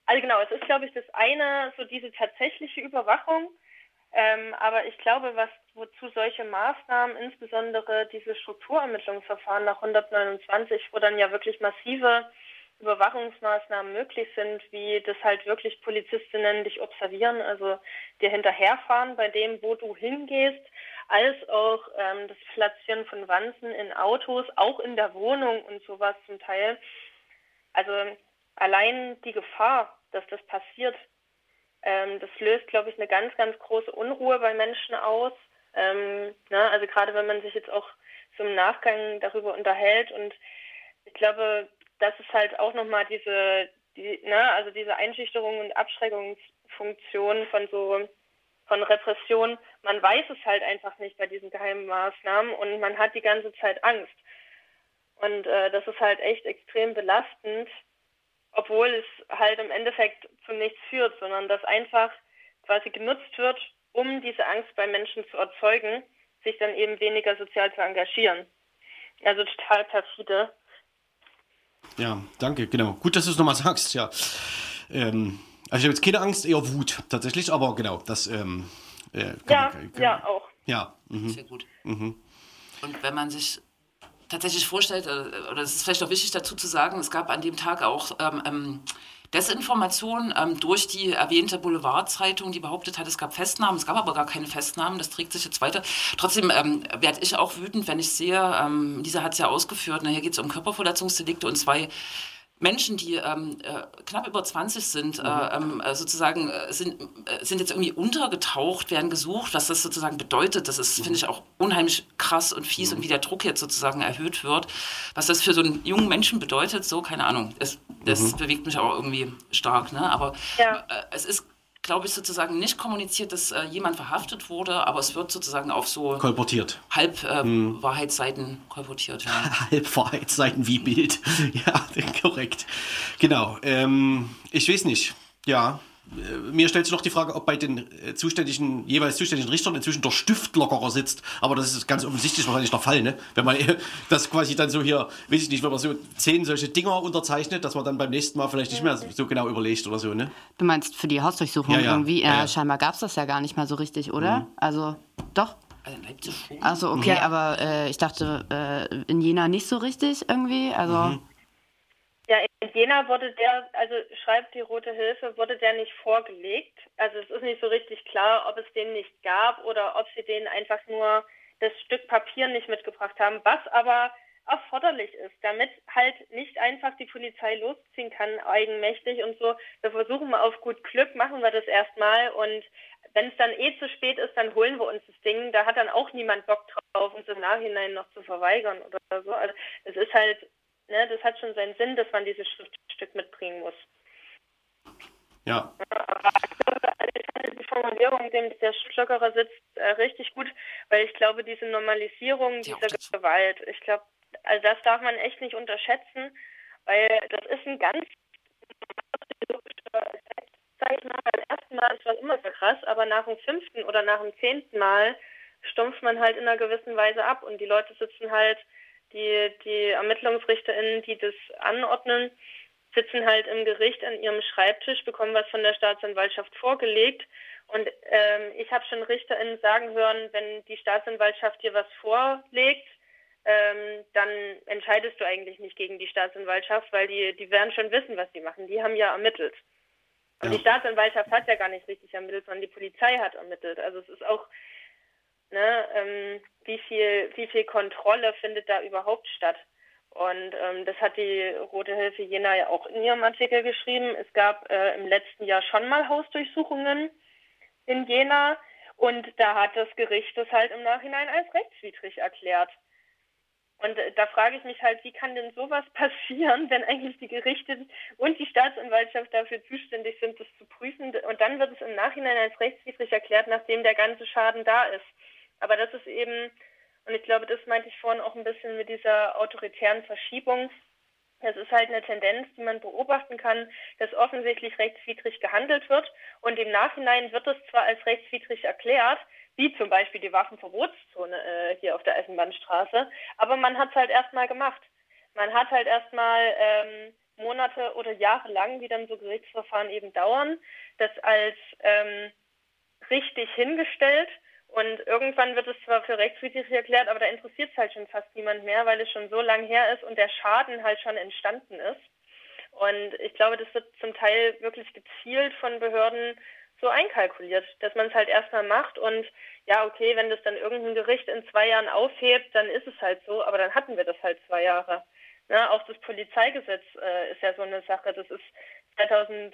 also genau, es ist, glaube ich, das eine, so diese tatsächliche Überwachung, ähm, aber ich glaube, was wozu solche Maßnahmen, insbesondere diese Strukturermittlungsverfahren nach 129, wo dann ja wirklich massive Überwachungsmaßnahmen möglich sind, wie das halt wirklich Polizistinnen dich observieren, also dir hinterherfahren bei dem, wo du hingehst, als auch ähm, das Platzieren von Wanzen in Autos, auch in der Wohnung und sowas zum Teil. Also allein die Gefahr, dass das passiert, ähm, das löst, glaube ich, eine ganz, ganz große Unruhe bei Menschen aus. Ähm, ne, also gerade wenn man sich jetzt auch so im Nachgang darüber unterhält und ich glaube, das ist halt auch nochmal diese, die, ne, also diese Einschüchterung und Abschreckungsfunktion von so von Repression, man weiß es halt einfach nicht bei diesen geheimen Maßnahmen und man hat die ganze Zeit Angst. Und äh, das ist halt echt extrem belastend, obwohl es halt im Endeffekt zu nichts führt, sondern dass einfach quasi genutzt wird, um diese Angst bei Menschen zu erzeugen, sich dann eben weniger sozial zu engagieren. Also total perfide. Ja, danke, genau. Gut, dass du es nochmal sagst, ja. Ähm, also ich habe jetzt keine Angst, eher Wut tatsächlich, aber genau, das ähm, äh, ja, man, kann, ja, auch. Ja, mhm. sehr gut. Mhm. Und wenn man sich tatsächlich vorstellt, äh, oder es ist vielleicht auch wichtig dazu zu sagen, es gab an dem Tag auch ähm, ähm Desinformation ähm, durch die erwähnte Boulevardzeitung, die behauptet hat, es gab Festnahmen. Es gab aber gar keine Festnahmen. Das trägt sich jetzt weiter. Trotzdem ähm, werde ich auch wütend, wenn ich sehe, ähm, dieser hat es ja ausgeführt, na, hier geht es um Körperverletzungsdelikte und zwei Menschen, die ähm, äh, knapp über 20 sind, äh, mhm. äh, sozusagen äh, sind, sind jetzt irgendwie untergetaucht, werden gesucht, was das sozusagen bedeutet. Das ist, mhm. finde ich, auch unheimlich krass und fies mhm. und wie der Druck jetzt sozusagen erhöht wird. Was das für so einen jungen Menschen bedeutet, so, keine Ahnung. Es, das mhm. bewegt mich auch irgendwie stark. Ne? Aber ja. Äh, es ist glaube ich, sozusagen nicht kommuniziert, dass äh, jemand verhaftet wurde, aber es wird sozusagen auf so kolportiert. Halb-Wahrheitsseiten äh, hm. kolportiert. Ja. Halb-Wahrheitsseiten wie Bild. Ja, korrekt. Genau. Ähm, ich weiß nicht. Ja, mir stellt sich noch die Frage, ob bei den äh, zuständigen, jeweils zuständigen Richtern inzwischen der Stift lockerer sitzt. Aber das ist ganz offensichtlich wahrscheinlich der Fall, ne? Wenn man das quasi dann so hier, weiß ich nicht, wenn man so zehn solche Dinger unterzeichnet, dass man dann beim nächsten Mal vielleicht nicht mehr so genau überlegt oder so, ne? Du meinst für die Hausdurchsuchung ja, ja. irgendwie? Ja, ja, scheinbar gab es das ja gar nicht mal so richtig, oder? Mhm. Also, doch. Also okay, mhm. aber äh, ich dachte äh, in Jena nicht so richtig irgendwie. Also mhm. Ja, in Jena wurde der, also schreibt die Rote Hilfe, wurde der nicht vorgelegt. Also es ist nicht so richtig klar, ob es den nicht gab oder ob sie den einfach nur das Stück Papier nicht mitgebracht haben, was aber erforderlich ist, damit halt nicht einfach die Polizei losziehen kann, eigenmächtig und so. Wir versuchen mal auf gut Glück, machen wir das erstmal und wenn es dann eh zu spät ist, dann holen wir uns das Ding. Da hat dann auch niemand Bock drauf, uns im Nachhinein noch zu verweigern oder so. Also es ist halt Ne, das hat schon seinen Sinn, dass man dieses Schriftstück mitbringen muss. Ja. die Formulierung, dem der Schlockerer sitzt, äh, richtig gut, weil ich glaube, diese Normalisierung dieser Gewalt, ich glaube, also das darf man echt nicht unterschätzen, weil das ist ein ganz Effekt. Beim ersten Mal ist das immer so krass, aber nach dem fünften oder nach dem zehnten Mal stumpft man halt in einer gewissen Weise ab und die Leute sitzen halt die, die ErmittlungsrichterInnen, die das anordnen, sitzen halt im Gericht an ihrem Schreibtisch, bekommen was von der Staatsanwaltschaft vorgelegt. Und ähm, ich habe schon RichterInnen sagen hören, wenn die Staatsanwaltschaft dir was vorlegt, ähm, dann entscheidest du eigentlich nicht gegen die Staatsanwaltschaft, weil die, die werden schon wissen, was sie machen. Die haben ja ermittelt. Und ja. die Staatsanwaltschaft hat ja gar nicht richtig ermittelt, sondern die Polizei hat ermittelt. Also es ist auch Ne? Ähm, wie viel, wie viel Kontrolle findet da überhaupt statt? Und ähm, das hat die Rote Hilfe Jena ja auch in ihrem Artikel geschrieben. Es gab äh, im letzten Jahr schon mal Hausdurchsuchungen in Jena und da hat das Gericht das halt im Nachhinein als rechtswidrig erklärt. Und äh, da frage ich mich halt, wie kann denn sowas passieren, wenn eigentlich die Gerichte und die Staatsanwaltschaft dafür zuständig sind, das zu prüfen und dann wird es im Nachhinein als rechtswidrig erklärt, nachdem der ganze Schaden da ist. Aber das ist eben und ich glaube, das meinte ich vorhin auch ein bisschen mit dieser autoritären Verschiebung. Es ist halt eine Tendenz, die man beobachten kann, dass offensichtlich rechtswidrig gehandelt wird. Und im Nachhinein wird es zwar als rechtswidrig erklärt, wie zum Beispiel die Waffenverbotszone äh, hier auf der Eisenbahnstraße, aber man hat es halt erstmal gemacht. Man hat halt erstmal ähm, Monate oder Jahre lang, wie dann so Gerichtsverfahren eben dauern, das als ähm, richtig hingestellt und irgendwann wird es zwar für rechtswidrig erklärt, aber da interessiert es halt schon fast niemand mehr, weil es schon so lang her ist und der Schaden halt schon entstanden ist. Und ich glaube, das wird zum Teil wirklich gezielt von Behörden so einkalkuliert, dass man es halt erstmal macht und ja, okay, wenn das dann irgendein Gericht in zwei Jahren aufhebt, dann ist es halt so, aber dann hatten wir das halt zwei Jahre. Ja, auch das Polizeigesetz äh, ist ja so eine Sache. Das ist 2000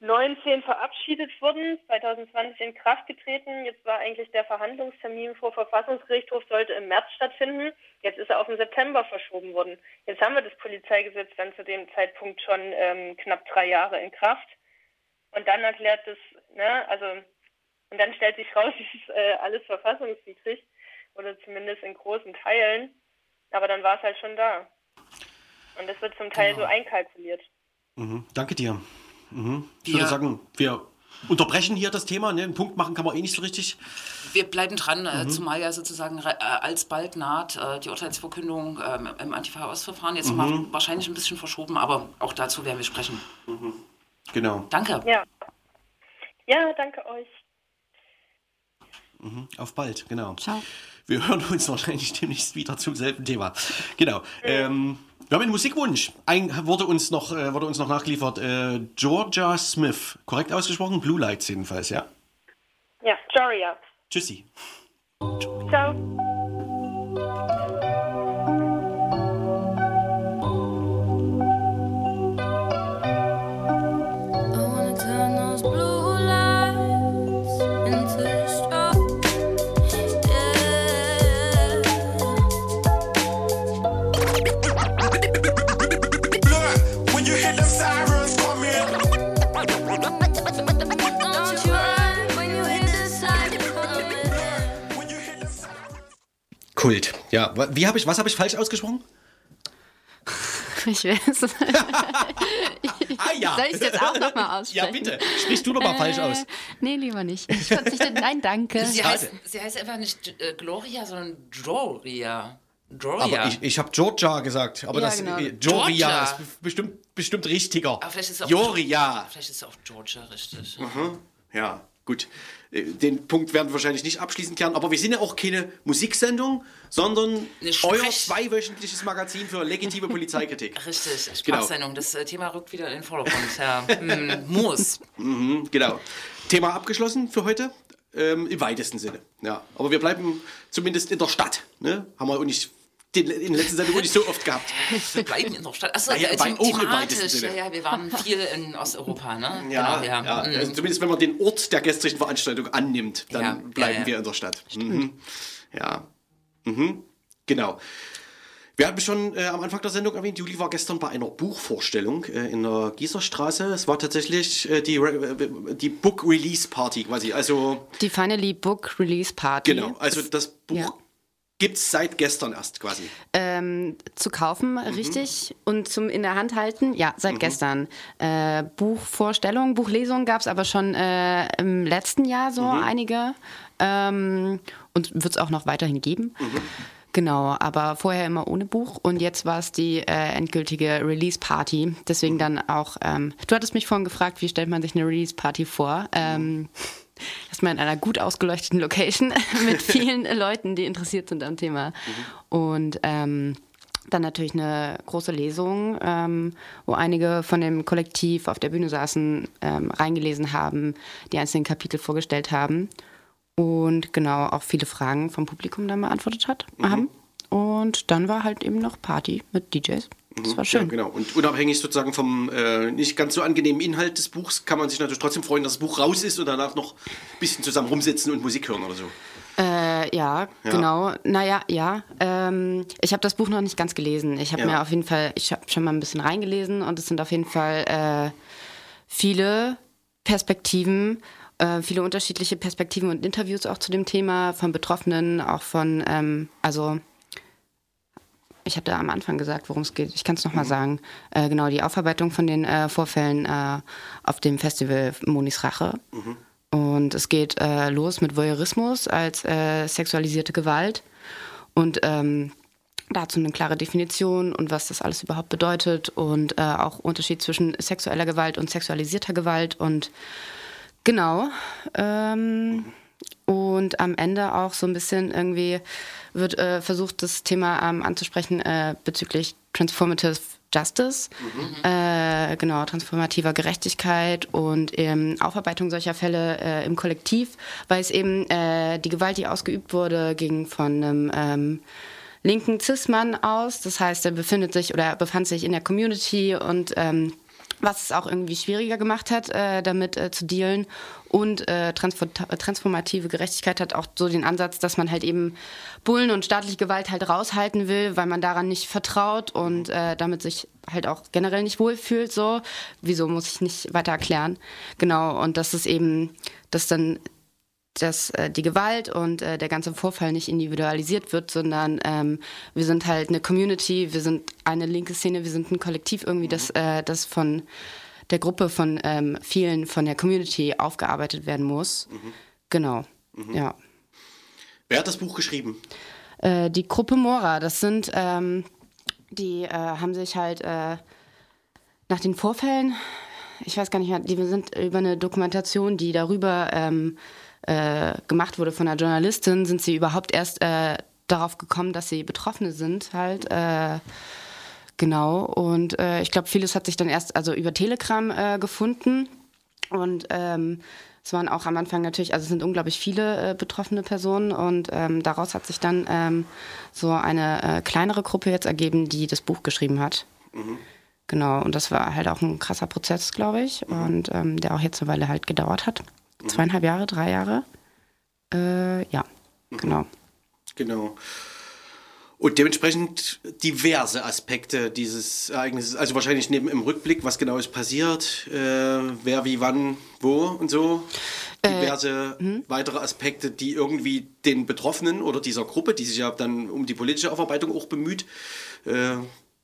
19 verabschiedet wurden, 2020 in Kraft getreten. Jetzt war eigentlich der Verhandlungstermin vor Verfassungsgerichtshof, sollte im März stattfinden. Jetzt ist er auf den September verschoben worden. Jetzt haben wir das Polizeigesetz dann zu dem Zeitpunkt schon ähm, knapp drei Jahre in Kraft. Und dann erklärt das, ne, also, und dann stellt sich raus, es ist äh, alles verfassungswidrig oder zumindest in großen Teilen. Aber dann war es halt schon da. Und das wird zum Teil genau. so einkalkuliert. Mhm. Danke dir. Mhm. Ich würde sagen, wir unterbrechen hier das Thema. Ne? Einen Punkt machen kann man eh nicht so richtig. Wir bleiben dran, äh, mhm. zumal ja sozusagen äh, alsbald naht äh, die Urteilsverkündung ähm, im Antifa-Ausverfahren. Jetzt mhm. wahrscheinlich ein bisschen verschoben, aber auch dazu werden wir sprechen. Mhm. Genau. Danke. Ja. ja, danke euch. Mhm. Auf bald, genau. Ciao. Wir hören uns wahrscheinlich demnächst wieder zum selben Thema. Genau. Ähm, wir haben einen Musikwunsch. Ein, wurde, uns noch, äh, wurde uns noch nachgeliefert. Äh, Georgia Smith. Korrekt ausgesprochen? Blue Lights jedenfalls, ja? Ja, Georgia. Tschüssi. Ja, wie habe ich, was habe ich falsch ausgesprochen? Ich weiß. ah ja. Soll ich es jetzt auch nochmal aussprechen? Ja, bitte. Sprichst du doch mal äh, falsch aus. Nee, lieber nicht. Ich verzichte. Nein, danke. Sie heißt, sie heißt einfach nicht äh, Gloria, sondern Gloria. Georgia. Aber ich, ich habe Georgia gesagt, aber ja, das genau. äh, Georgia ist bestimmt, bestimmt richtiger. Aber vielleicht ist auch Georgia. Vielleicht ist auch Georgia richtig. Mhm. Ja, gut. Äh, den Punkt werden wir wahrscheinlich nicht abschließend klären, aber wir sind ja auch keine Musiksendung, sondern euer zweiwöchentliches Magazin für legitime Polizeikritik. Richtig, genau. Sprachsendung. Genau. Das äh, Thema rückt wieder in den Vordergrund. Ja, hm, muss. Mhm, genau. Thema abgeschlossen für heute. Ähm, Im weitesten Sinne. Ja. Aber wir bleiben zumindest in der Stadt. Ne? Haben wir auch nicht den, in den letzten Sendungen nicht so oft gehabt. Wir bleiben in der Stadt. Achso, naja, äh, them thematisch. Ja, ja, wir waren viel in Osteuropa, ne? Ja, genau, ja. ja. Mhm. Also zumindest wenn man den Ort der gestrigen Veranstaltung annimmt, dann ja, bleiben ja, wir in der Stadt. Mhm. Ja. Mhm. Genau. Wir hatten schon äh, am Anfang der Sendung erwähnt, Juli war gestern bei einer Buchvorstellung äh, in der Gießerstraße. Es war tatsächlich äh, die, äh, die Book Release Party quasi. Also die Finally Book Release Party. Genau, also das Buch ja. Gibt es seit gestern erst quasi? Ähm, zu kaufen, mhm. richtig. Und zum in der Hand halten, ja, seit mhm. gestern. Äh, Buchvorstellung, Buchlesung gab es aber schon äh, im letzten Jahr so mhm. einige. Ähm, und wird es auch noch weiterhin geben. Mhm. Genau, aber vorher immer ohne Buch und jetzt war es die äh, endgültige Release-Party. Deswegen mhm. dann auch, ähm, du hattest mich vorhin gefragt, wie stellt man sich eine Release-Party vor? Ähm, erstmal in einer gut ausgeleuchteten Location mit vielen Leuten, die interessiert sind am Thema. Mhm. Und ähm, dann natürlich eine große Lesung, ähm, wo einige von dem Kollektiv auf der Bühne saßen, ähm, reingelesen haben, die einzelnen Kapitel vorgestellt haben. und genau auch viele Fragen vom Publikum dann beantwortet hat, mhm. haben. Und dann war halt eben noch Party mit DJs. Das mhm. war schön. Ja, genau. Und unabhängig sozusagen vom äh, nicht ganz so angenehmen Inhalt des Buchs kann man sich natürlich trotzdem freuen, dass das Buch raus ist und danach noch ein bisschen zusammen rumsitzen und Musik hören oder so. Äh, ja, ja, genau. Naja, ja. Ähm, ich habe das Buch noch nicht ganz gelesen. Ich habe ja. mir auf jeden Fall, ich habe schon mal ein bisschen reingelesen und es sind auf jeden Fall äh, viele Perspektiven, äh, viele unterschiedliche Perspektiven und Interviews auch zu dem Thema von Betroffenen, auch von, ähm, also ich habe da am Anfang gesagt, worum es geht. Ich kann es nochmal mhm. sagen. Äh, genau, die Aufarbeitung von den äh, Vorfällen äh, auf dem Festival Monis Rache. Mhm. Und es geht äh, los mit Voyeurismus als äh, sexualisierte Gewalt. Und ähm, dazu eine klare Definition und was das alles überhaupt bedeutet und äh, auch Unterschied zwischen sexueller Gewalt und sexualisierter Gewalt und genau. Ähm, und am Ende auch so ein bisschen irgendwie wird äh, versucht, das Thema ähm, anzusprechen äh, bezüglich Transformative Justice, mhm. äh, genau, transformativer Gerechtigkeit und ähm, Aufarbeitung solcher Fälle äh, im Kollektiv, weil es eben äh, die Gewalt, die ausgeübt wurde, ging von einem ähm, linken Cis-Mann aus. Das heißt, er befindet sich oder befand sich in der Community und ähm, was es auch irgendwie schwieriger gemacht hat, äh, damit äh, zu dealen. Und äh, transformative Gerechtigkeit hat auch so den Ansatz, dass man halt eben Bullen und staatliche Gewalt halt raushalten will, weil man daran nicht vertraut und äh, damit sich halt auch generell nicht wohlfühlt. So, wieso muss ich nicht weiter erklären? Genau. Und das ist eben, dass dann dass äh, die Gewalt und äh, der ganze Vorfall nicht individualisiert wird, sondern ähm, wir sind halt eine Community, wir sind eine linke Szene, wir sind ein Kollektiv irgendwie, das, äh, das von der Gruppe von ähm, vielen von der Community aufgearbeitet werden muss. Mhm. Genau, mhm. ja. Wer hat das Buch geschrieben? Äh, die Gruppe Mora, das sind, ähm, die äh, haben sich halt äh, nach den Vorfällen, ich weiß gar nicht mehr, die sind über eine Dokumentation, die darüber ähm, äh, gemacht wurde von einer Journalistin, sind sie überhaupt erst äh, darauf gekommen, dass sie Betroffene sind, halt. Äh, genau. Und äh, ich glaube, vieles hat sich dann erst also über Telegram äh, gefunden. Und ähm, es waren auch am Anfang natürlich, also es sind unglaublich viele äh, betroffene Personen und ähm, daraus hat sich dann ähm, so eine äh, kleinere Gruppe jetzt ergeben, die das Buch geschrieben hat. Mhm. Genau, und das war halt auch ein krasser Prozess, glaube ich, mhm. und ähm, der auch jetzt eine Weile halt gedauert hat zweieinhalb Jahre, drei Jahre. Äh, ja, mhm. genau. Genau. Und dementsprechend diverse Aspekte dieses Ereignisses, also wahrscheinlich neben im Rückblick, was genau ist passiert, äh, wer, wie, wann, wo und so. Äh, diverse äh, weitere Aspekte, die irgendwie den Betroffenen oder dieser Gruppe, die sich ja dann um die politische Aufarbeitung auch bemüht, äh,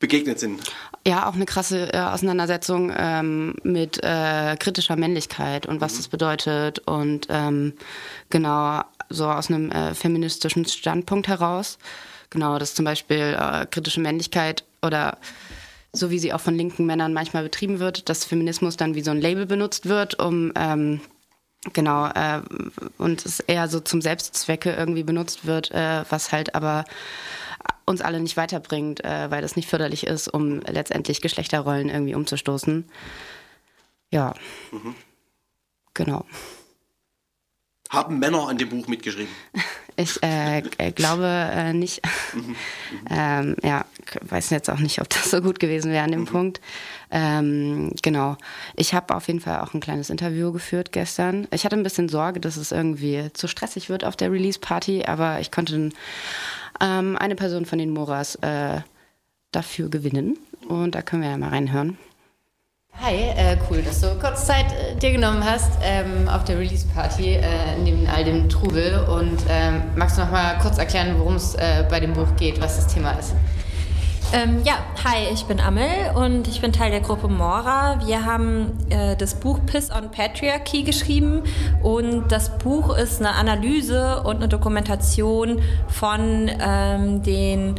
begegnet sind. Ja, auch eine krasse äh, Auseinandersetzung ähm, mit äh, kritischer Männlichkeit und was mhm. das bedeutet und ähm, genau so aus einem äh, feministischen Standpunkt heraus. Genau, dass zum Beispiel äh, kritische Männlichkeit oder so wie sie auch von linken Männern manchmal betrieben wird, dass Feminismus dann wie so ein Label benutzt wird, um ähm, genau äh, und es eher so zum Selbstzwecke irgendwie benutzt wird, äh, was halt aber uns alle nicht weiterbringt, äh, weil das nicht förderlich ist, um letztendlich Geschlechterrollen irgendwie umzustoßen. Ja. Mhm. Genau. Haben Männer an dem Buch mitgeschrieben? Ich äh, äh glaube äh, nicht. Mhm. ähm, ja, weiß jetzt auch nicht, ob das so gut gewesen wäre an dem mhm. Punkt. Ähm, genau. Ich habe auf jeden Fall auch ein kleines Interview geführt gestern. Ich hatte ein bisschen Sorge, dass es irgendwie zu stressig wird auf der Release-Party, aber ich konnte ähm, eine Person von den Moras äh, dafür gewinnen. Und da können wir ja mal reinhören. Hi, äh, cool, dass du kurz Zeit äh, dir genommen hast ähm, auf der Release-Party äh, neben all dem Trubel. Und ähm, magst du noch mal kurz erklären, worum es äh, bei dem Buch geht, was das Thema ist? Ähm, ja, hi, ich bin Amel und ich bin Teil der Gruppe Mora. Wir haben äh, das Buch Piss on Patriarchy geschrieben und das Buch ist eine Analyse und eine Dokumentation von ähm, den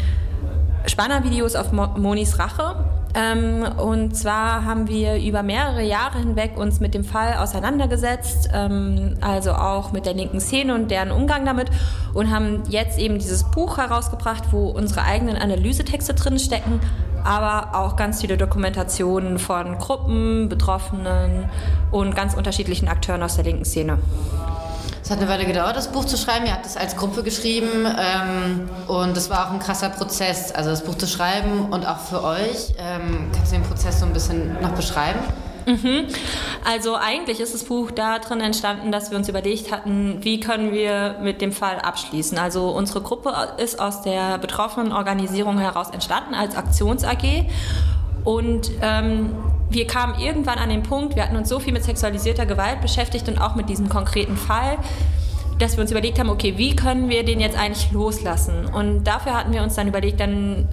Spanner-Videos auf Mo Monis Rache. Ähm, und zwar haben wir über mehrere Jahre hinweg uns mit dem Fall auseinandergesetzt, ähm, also auch mit der linken Szene und deren Umgang damit und haben jetzt eben dieses Buch herausgebracht, wo unsere eigenen Analysetexte drin stecken, aber auch ganz viele Dokumentationen von Gruppen, Betroffenen und ganz unterschiedlichen Akteuren aus der linken Szene. Es hat eine Weile gedauert, das Buch zu schreiben. Ihr habt es als Gruppe geschrieben ähm, und es war auch ein krasser Prozess, also das Buch zu schreiben und auch für euch. Ähm, kannst du den Prozess so ein bisschen noch beschreiben? Mhm. Also eigentlich ist das Buch darin entstanden, dass wir uns überlegt hatten, wie können wir mit dem Fall abschließen. Also unsere Gruppe ist aus der betroffenen Organisierung heraus entstanden als Aktions-AG und ähm, wir kamen irgendwann an den Punkt, wir hatten uns so viel mit sexualisierter Gewalt beschäftigt und auch mit diesem konkreten Fall, dass wir uns überlegt haben, okay, wie können wir den jetzt eigentlich loslassen? Und dafür hatten wir uns dann überlegt, dann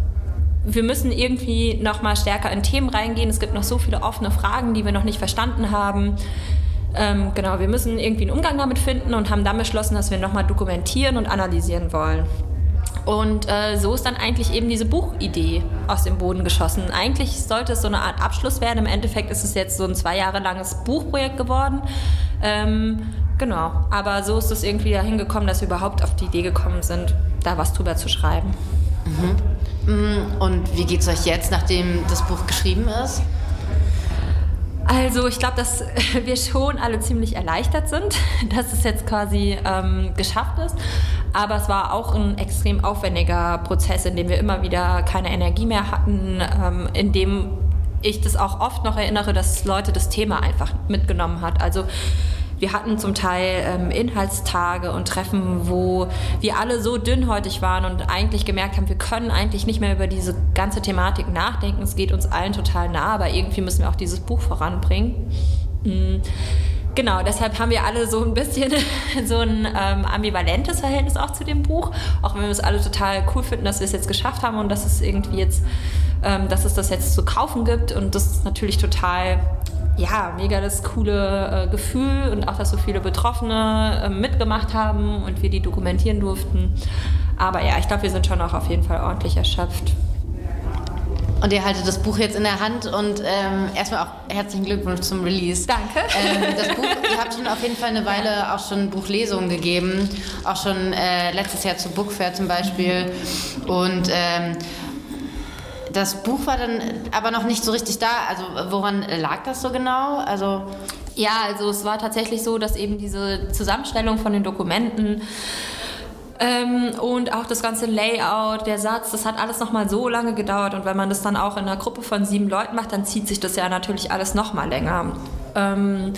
wir müssen irgendwie noch mal stärker in Themen reingehen. Es gibt noch so viele offene Fragen, die wir noch nicht verstanden haben. Ähm, genau, wir müssen irgendwie einen Umgang damit finden und haben dann beschlossen, dass wir noch mal dokumentieren und analysieren wollen. Und äh, so ist dann eigentlich eben diese Buchidee aus dem Boden geschossen. Eigentlich sollte es so eine Art Abschluss werden. Im Endeffekt ist es jetzt so ein zwei Jahre langes Buchprojekt geworden. Ähm, genau, aber so ist es irgendwie dahin gekommen, dass wir überhaupt auf die Idee gekommen sind, da was drüber zu schreiben. Mhm. Mm, und wie geht es euch jetzt, nachdem das Buch geschrieben ist? Also ich glaube, dass wir schon alle ziemlich erleichtert sind, dass es jetzt quasi ähm, geschafft ist. Aber es war auch ein extrem aufwendiger Prozess, in dem wir immer wieder keine Energie mehr hatten, ähm, in dem ich das auch oft noch erinnere, dass Leute das Thema einfach mitgenommen hat. Also wir hatten zum Teil ähm, Inhaltstage und Treffen, wo wir alle so dünnhäutig waren und eigentlich gemerkt haben, wir können eigentlich nicht mehr über diese ganze Thematik nachdenken. Es geht uns allen total nah, aber irgendwie müssen wir auch dieses Buch voranbringen. Mhm. Genau, deshalb haben wir alle so ein bisschen so ein ähm, ambivalentes Verhältnis auch zu dem Buch, auch wenn wir es alle total cool finden, dass wir es jetzt geschafft haben und dass es irgendwie jetzt, ähm, dass es das jetzt zu kaufen gibt und das ist natürlich total ja, mega das coole äh, Gefühl und auch, dass so viele Betroffene äh, mitgemacht haben und wir die dokumentieren durften. Aber ja, ich glaube, wir sind schon auch auf jeden Fall ordentlich erschöpft. Und ihr haltet das Buch jetzt in der Hand und ähm, erstmal auch herzlichen Glückwunsch zum Release. Danke. Ähm, das Buch, ihr habt schon auf jeden Fall eine Weile auch schon Buchlesungen gegeben, auch schon äh, letztes Jahr zu Bookfair zum Beispiel. Und ähm, das Buch war dann aber noch nicht so richtig da. Also woran lag das so genau? Also ja, also es war tatsächlich so, dass eben diese Zusammenstellung von den Dokumenten ähm, und auch das ganze Layout, der Satz, das hat alles nochmal so lange gedauert. Und wenn man das dann auch in einer Gruppe von sieben Leuten macht, dann zieht sich das ja natürlich alles nochmal länger. Ähm,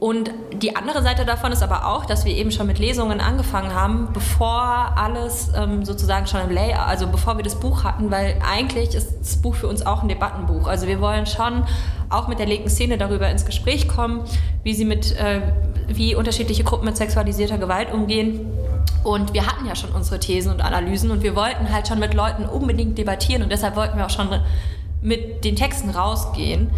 und die andere Seite davon ist aber auch, dass wir eben schon mit Lesungen angefangen haben, bevor alles ähm, sozusagen schon im Layout, also bevor wir das Buch hatten, weil eigentlich ist das Buch für uns auch ein Debattenbuch. Also wir wollen schon auch mit der linken Szene darüber ins Gespräch kommen, wie sie mit, äh, wie unterschiedliche Gruppen mit sexualisierter Gewalt umgehen. Und wir hatten ja schon unsere Thesen und Analysen und wir wollten halt schon mit Leuten unbedingt debattieren und deshalb wollten wir auch schon mit den Texten rausgehen.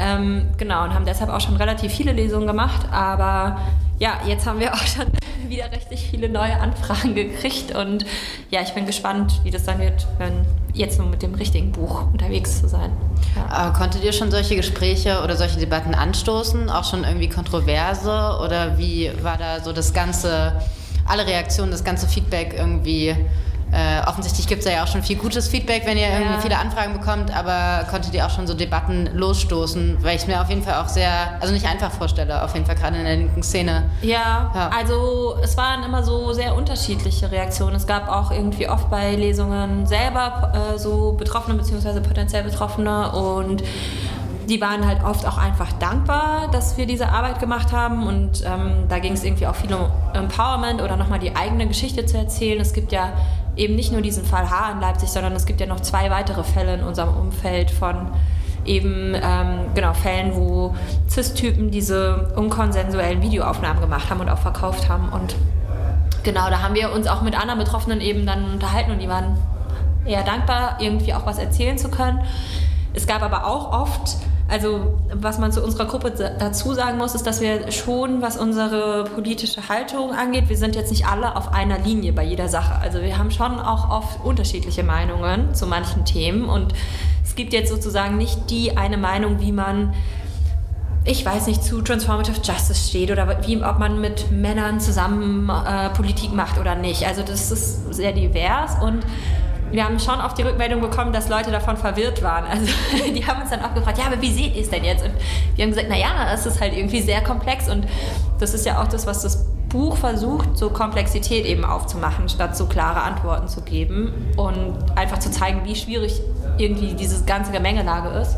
Ähm, genau, und haben deshalb auch schon relativ viele Lesungen gemacht. Aber ja, jetzt haben wir auch schon wieder richtig viele neue Anfragen gekriegt. Und ja, ich bin gespannt, wie das dann wird, wenn jetzt nur mit dem richtigen Buch unterwegs zu sein. Ja. konntet ihr schon solche Gespräche oder solche Debatten anstoßen? Auch schon irgendwie kontroverse? Oder wie war da so das ganze, alle Reaktionen, das ganze Feedback irgendwie? Äh, offensichtlich gibt es ja auch schon viel gutes Feedback, wenn ihr ja. irgendwie viele Anfragen bekommt, aber konntet ihr auch schon so Debatten losstoßen, weil ich es mir auf jeden Fall auch sehr, also nicht einfach vorstelle, auf jeden Fall gerade in der linken Szene. Ja, ja, also es waren immer so sehr unterschiedliche Reaktionen. Es gab auch irgendwie oft bei Lesungen selber äh, so Betroffene bzw. potenziell Betroffene und die waren halt oft auch einfach dankbar, dass wir diese Arbeit gemacht haben. Und ähm, da ging es irgendwie auch viel um Empowerment oder nochmal die eigene Geschichte zu erzählen. Es gibt ja eben nicht nur diesen Fall H in Leipzig, sondern es gibt ja noch zwei weitere Fälle in unserem Umfeld von eben ähm, genau Fällen, wo CIS-Typen diese unkonsensuellen Videoaufnahmen gemacht haben und auch verkauft haben. Und genau, da haben wir uns auch mit anderen Betroffenen eben dann unterhalten und die waren eher dankbar, irgendwie auch was erzählen zu können. Es gab aber auch oft also was man zu unserer Gruppe dazu sagen muss, ist, dass wir schon, was unsere politische Haltung angeht, wir sind jetzt nicht alle auf einer Linie bei jeder Sache. Also wir haben schon auch oft unterschiedliche Meinungen zu manchen Themen und es gibt jetzt sozusagen nicht die eine Meinung, wie man ich weiß nicht, zu Transformative Justice steht oder wie, ob man mit Männern zusammen äh, Politik macht oder nicht. Also das ist sehr divers und wir haben schon oft die Rückmeldung bekommen, dass Leute davon verwirrt waren. Also die haben uns dann auch gefragt, ja, aber wie seht ihr es denn jetzt? Und wir haben gesagt, naja, es ist halt irgendwie sehr komplex und das ist ja auch das, was das Buch versucht, so Komplexität eben aufzumachen, statt so klare Antworten zu geben und einfach zu zeigen, wie schwierig irgendwie diese ganze Gemengelage ist.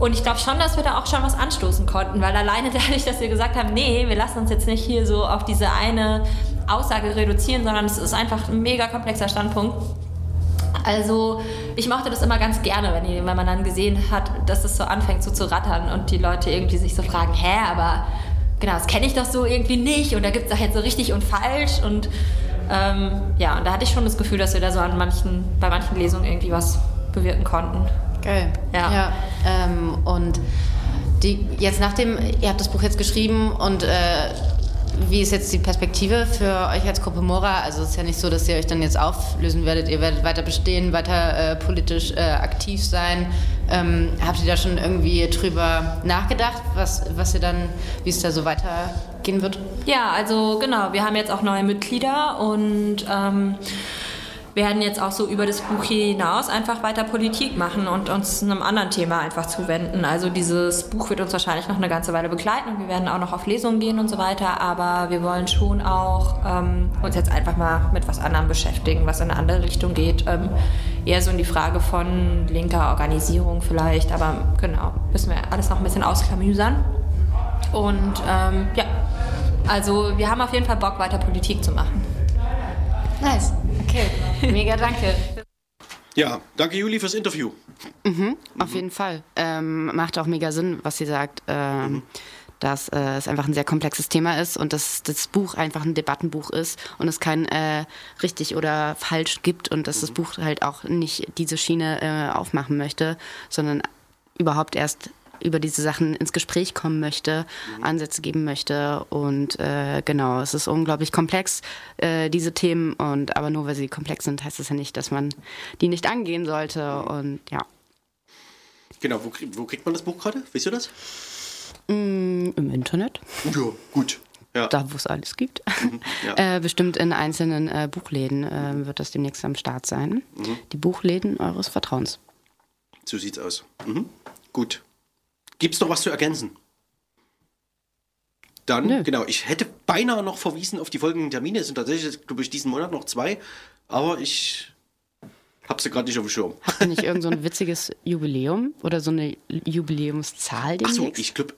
Und ich glaube schon, dass wir da auch schon was anstoßen konnten, weil alleine dadurch, dass wir gesagt haben, nee, wir lassen uns jetzt nicht hier so auf diese eine Aussage reduzieren, sondern es ist einfach ein mega komplexer Standpunkt. Also ich mochte das immer ganz gerne, wenn, wenn man dann gesehen hat, dass es so anfängt so zu rattern und die Leute irgendwie sich so fragen, hä, aber genau, das kenne ich doch so irgendwie nicht und da gibt es doch jetzt so richtig und falsch und ähm, ja, und da hatte ich schon das Gefühl, dass wir da so an manchen, bei manchen Lesungen irgendwie was bewirken konnten. Geil. Ja. ja ähm, und die, jetzt nachdem, ihr habt das Buch jetzt geschrieben und äh, wie ist jetzt die Perspektive für euch als Gruppe Mora? Also es ist ja nicht so, dass ihr euch dann jetzt auflösen werdet. Ihr werdet weiter bestehen, weiter äh, politisch äh, aktiv sein. Ähm, habt ihr da schon irgendwie drüber nachgedacht, was, was ihr dann, wie es da so weitergehen wird? Ja, also genau. Wir haben jetzt auch neue Mitglieder und ähm, werden jetzt auch so über das Buch hinaus einfach weiter Politik machen und uns einem anderen Thema einfach zuwenden. Also dieses Buch wird uns wahrscheinlich noch eine ganze Weile begleiten und wir werden auch noch auf Lesungen gehen und so weiter, aber wir wollen schon auch ähm, uns jetzt einfach mal mit was anderem beschäftigen, was in eine andere Richtung geht. Ähm, eher so in die Frage von linker Organisierung vielleicht, aber genau, müssen wir alles noch ein bisschen ausklamüsern. Und ähm, ja, also wir haben auf jeden Fall Bock, weiter Politik zu machen. Nice. Okay, mega danke. Ja, danke Juli fürs Interview. Mhm, auf mhm. jeden Fall. Ähm, macht auch mega Sinn, was sie sagt. Ähm, mhm. Dass äh, es einfach ein sehr komplexes Thema ist und dass das Buch einfach ein Debattenbuch ist und es kein äh, richtig oder falsch gibt und dass mhm. das Buch halt auch nicht diese Schiene äh, aufmachen möchte, sondern überhaupt erst über diese Sachen ins Gespräch kommen möchte, mhm. Ansätze geben möchte. Und äh, genau, es ist unglaublich komplex, äh, diese Themen. Und aber nur weil sie komplex sind, heißt das ja nicht, dass man die nicht angehen sollte. Und ja. Genau, wo, wo kriegt man das Buch gerade? Wisst ihr das? Mm, Im Internet. Ja, gut. Ja. Da, wo es alles gibt. Mhm, ja. äh, bestimmt in einzelnen äh, Buchläden äh, wird das demnächst am Start sein. Mhm. Die Buchläden eures Vertrauens. So sieht's aus. Mhm. Gut. Gibt es noch was zu ergänzen? Dann, Nö. genau, ich hätte beinahe noch verwiesen auf die folgenden Termine. Es sind tatsächlich, glaube ich, diesen Monat noch zwei. Aber ich habe sie gerade nicht auf dem Schirm. Habt ihr nicht irgend so ein witziges Jubiläum oder so eine Jubiläumszahl demnächst? Achso, ich glaube,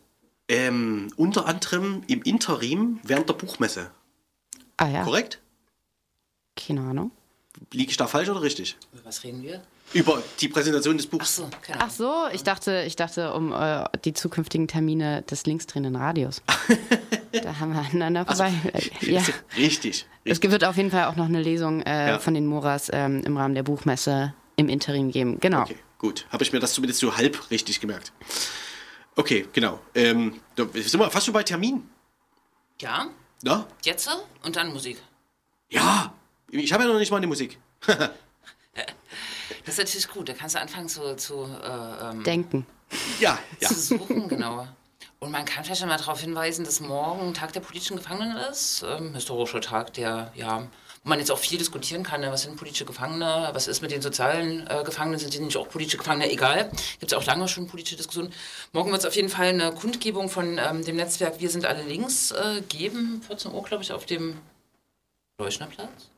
ähm, unter anderem im Interim während der Buchmesse. Ah ja. Korrekt? Keine Ahnung. Liege ich da falsch oder richtig? Über was reden wir? Über die Präsentation des Buchs. Ach so, Ach so ich, dachte, ich dachte um äh, die zukünftigen Termine des linksdrehenden Radios. da haben wir aneinander vorbei. Also, ja. Richtig, richtig. Es wird auf jeden Fall auch noch eine Lesung äh, ja. von den Moras ähm, im Rahmen der Buchmesse im Interim geben. Genau. Okay, gut. Habe ich mir das zumindest so halb richtig gemerkt. Okay, genau. Ähm, da sind wir fast schon bei Termin. Ja. Ja? Jetzt und dann Musik. Ja, ich habe ja noch nicht mal eine Musik. Das ist natürlich gut, da kannst du anfangen zu, zu äh, ähm, denken. Ja, ja. Zu suchen, genau. Und man kann vielleicht mal darauf hinweisen, dass morgen Tag der politischen Gefangenen ist. Ähm, historischer Tag, der, ja, wo man jetzt auch viel diskutieren kann. Ne? Was sind politische Gefangene? Was ist mit den sozialen äh, Gefangenen? Sind die nicht auch politische Gefangene? Egal. Gibt es auch lange schon politische Diskussionen. Morgen wird es auf jeden Fall eine Kundgebung von ähm, dem Netzwerk Wir sind alle links äh, geben. 14 Uhr, glaube ich, auf dem Leuschnerplatz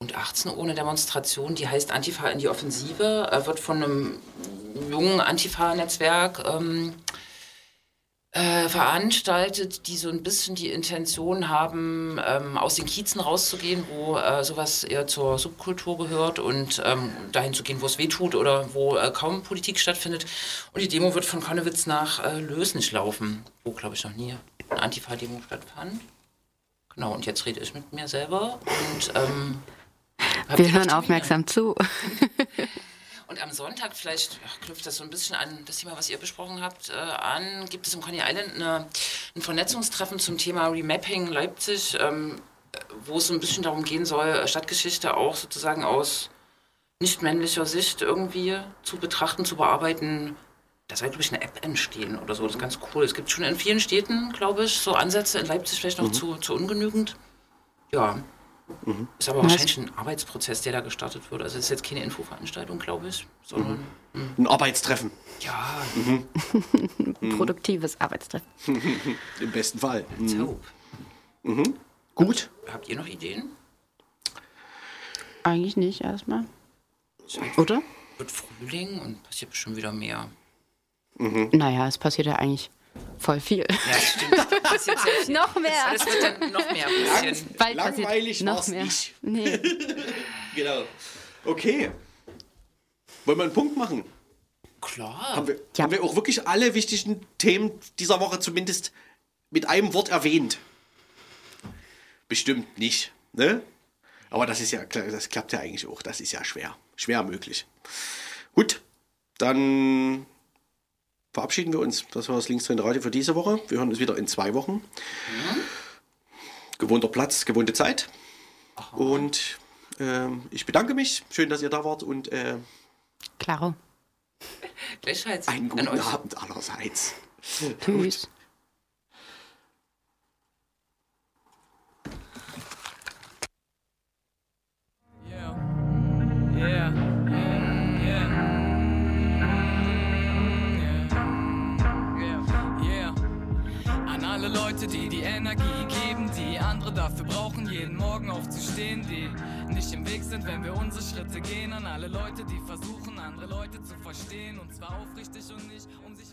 und 18 Uhr eine Demonstration, die heißt Antifa in die Offensive, äh, wird von einem jungen Antifa-Netzwerk ähm, äh, veranstaltet, die so ein bisschen die Intention haben, ähm, aus den Kiezen rauszugehen, wo äh, sowas eher zur Subkultur gehört und ähm, dahin zu gehen, wo es weh tut oder wo äh, kaum Politik stattfindet. Und die Demo wird von Konnewitz nach äh, Lösnich laufen, wo, glaube ich, noch nie eine Antifa-Demo stattfand. Genau, und jetzt rede ich mit mir selber und ähm, wir hören aufmerksam zu. Und am Sonntag, vielleicht knüpft das so ein bisschen an das Thema, was ihr besprochen habt, äh, an, gibt es im Coney Island eine, ein Vernetzungstreffen zum Thema Remapping Leipzig, ähm, wo es so ein bisschen darum gehen soll, Stadtgeschichte auch sozusagen aus nicht männlicher Sicht irgendwie zu betrachten, zu bearbeiten. Da soll, glaube ich, eine App entstehen oder so. Das ist ganz cool. Es gibt schon in vielen Städten, glaube ich, so Ansätze, in Leipzig vielleicht noch mhm. zu, zu ungenügend. Ja, Mhm. Ist aber wahrscheinlich ein Arbeitsprozess, der da gestartet wird. Also es ist jetzt keine Infoveranstaltung, glaube ich, sondern mhm. ein Arbeitstreffen. Ja. Mhm. Produktives Arbeitstreffen. Im besten Fall. Mhm. Mhm. Gut. Habt ihr noch Ideen? Eigentlich nicht erstmal. Oder? Wird Frühling und passiert bestimmt wieder mehr. Mhm. Naja, es passiert ja eigentlich voll viel. Ja, stimmt. Sehr viel. noch mehr. Das wird dann noch mehr passieren. Bald Langweilig noch mehr. nicht. Nee. Genau. Okay. Wollen wir einen Punkt machen? Klar. Haben wir, Ja. haben wir auch wirklich alle wichtigen Themen dieser Woche zumindest mit einem Wort erwähnt? Bestimmt nicht, ne? Aber das ist ja, klar, das klappt ja eigentlich auch. Das ist ja schwer. Schwer möglich. Gut, dann verabschieden wir uns. Das war das Linkstrain Radio für diese Woche. Wir hören uns wieder in zwei Wochen. Gewohnter Platz, gewohnte Zeit. Und ähm, ich bedanke mich. Schön, dass ihr da wart und äh, Klaro. Gleichheit einen guten euch. Abend allerseits. Tschüss. Yeah. Leute, die die Energie geben, die andere dafür brauchen, jeden Morgen aufzustehen, die nicht im Weg sind, wenn wir unsere Schritte gehen. An alle Leute, die versuchen, andere Leute zu verstehen, und zwar aufrichtig und nicht, um sich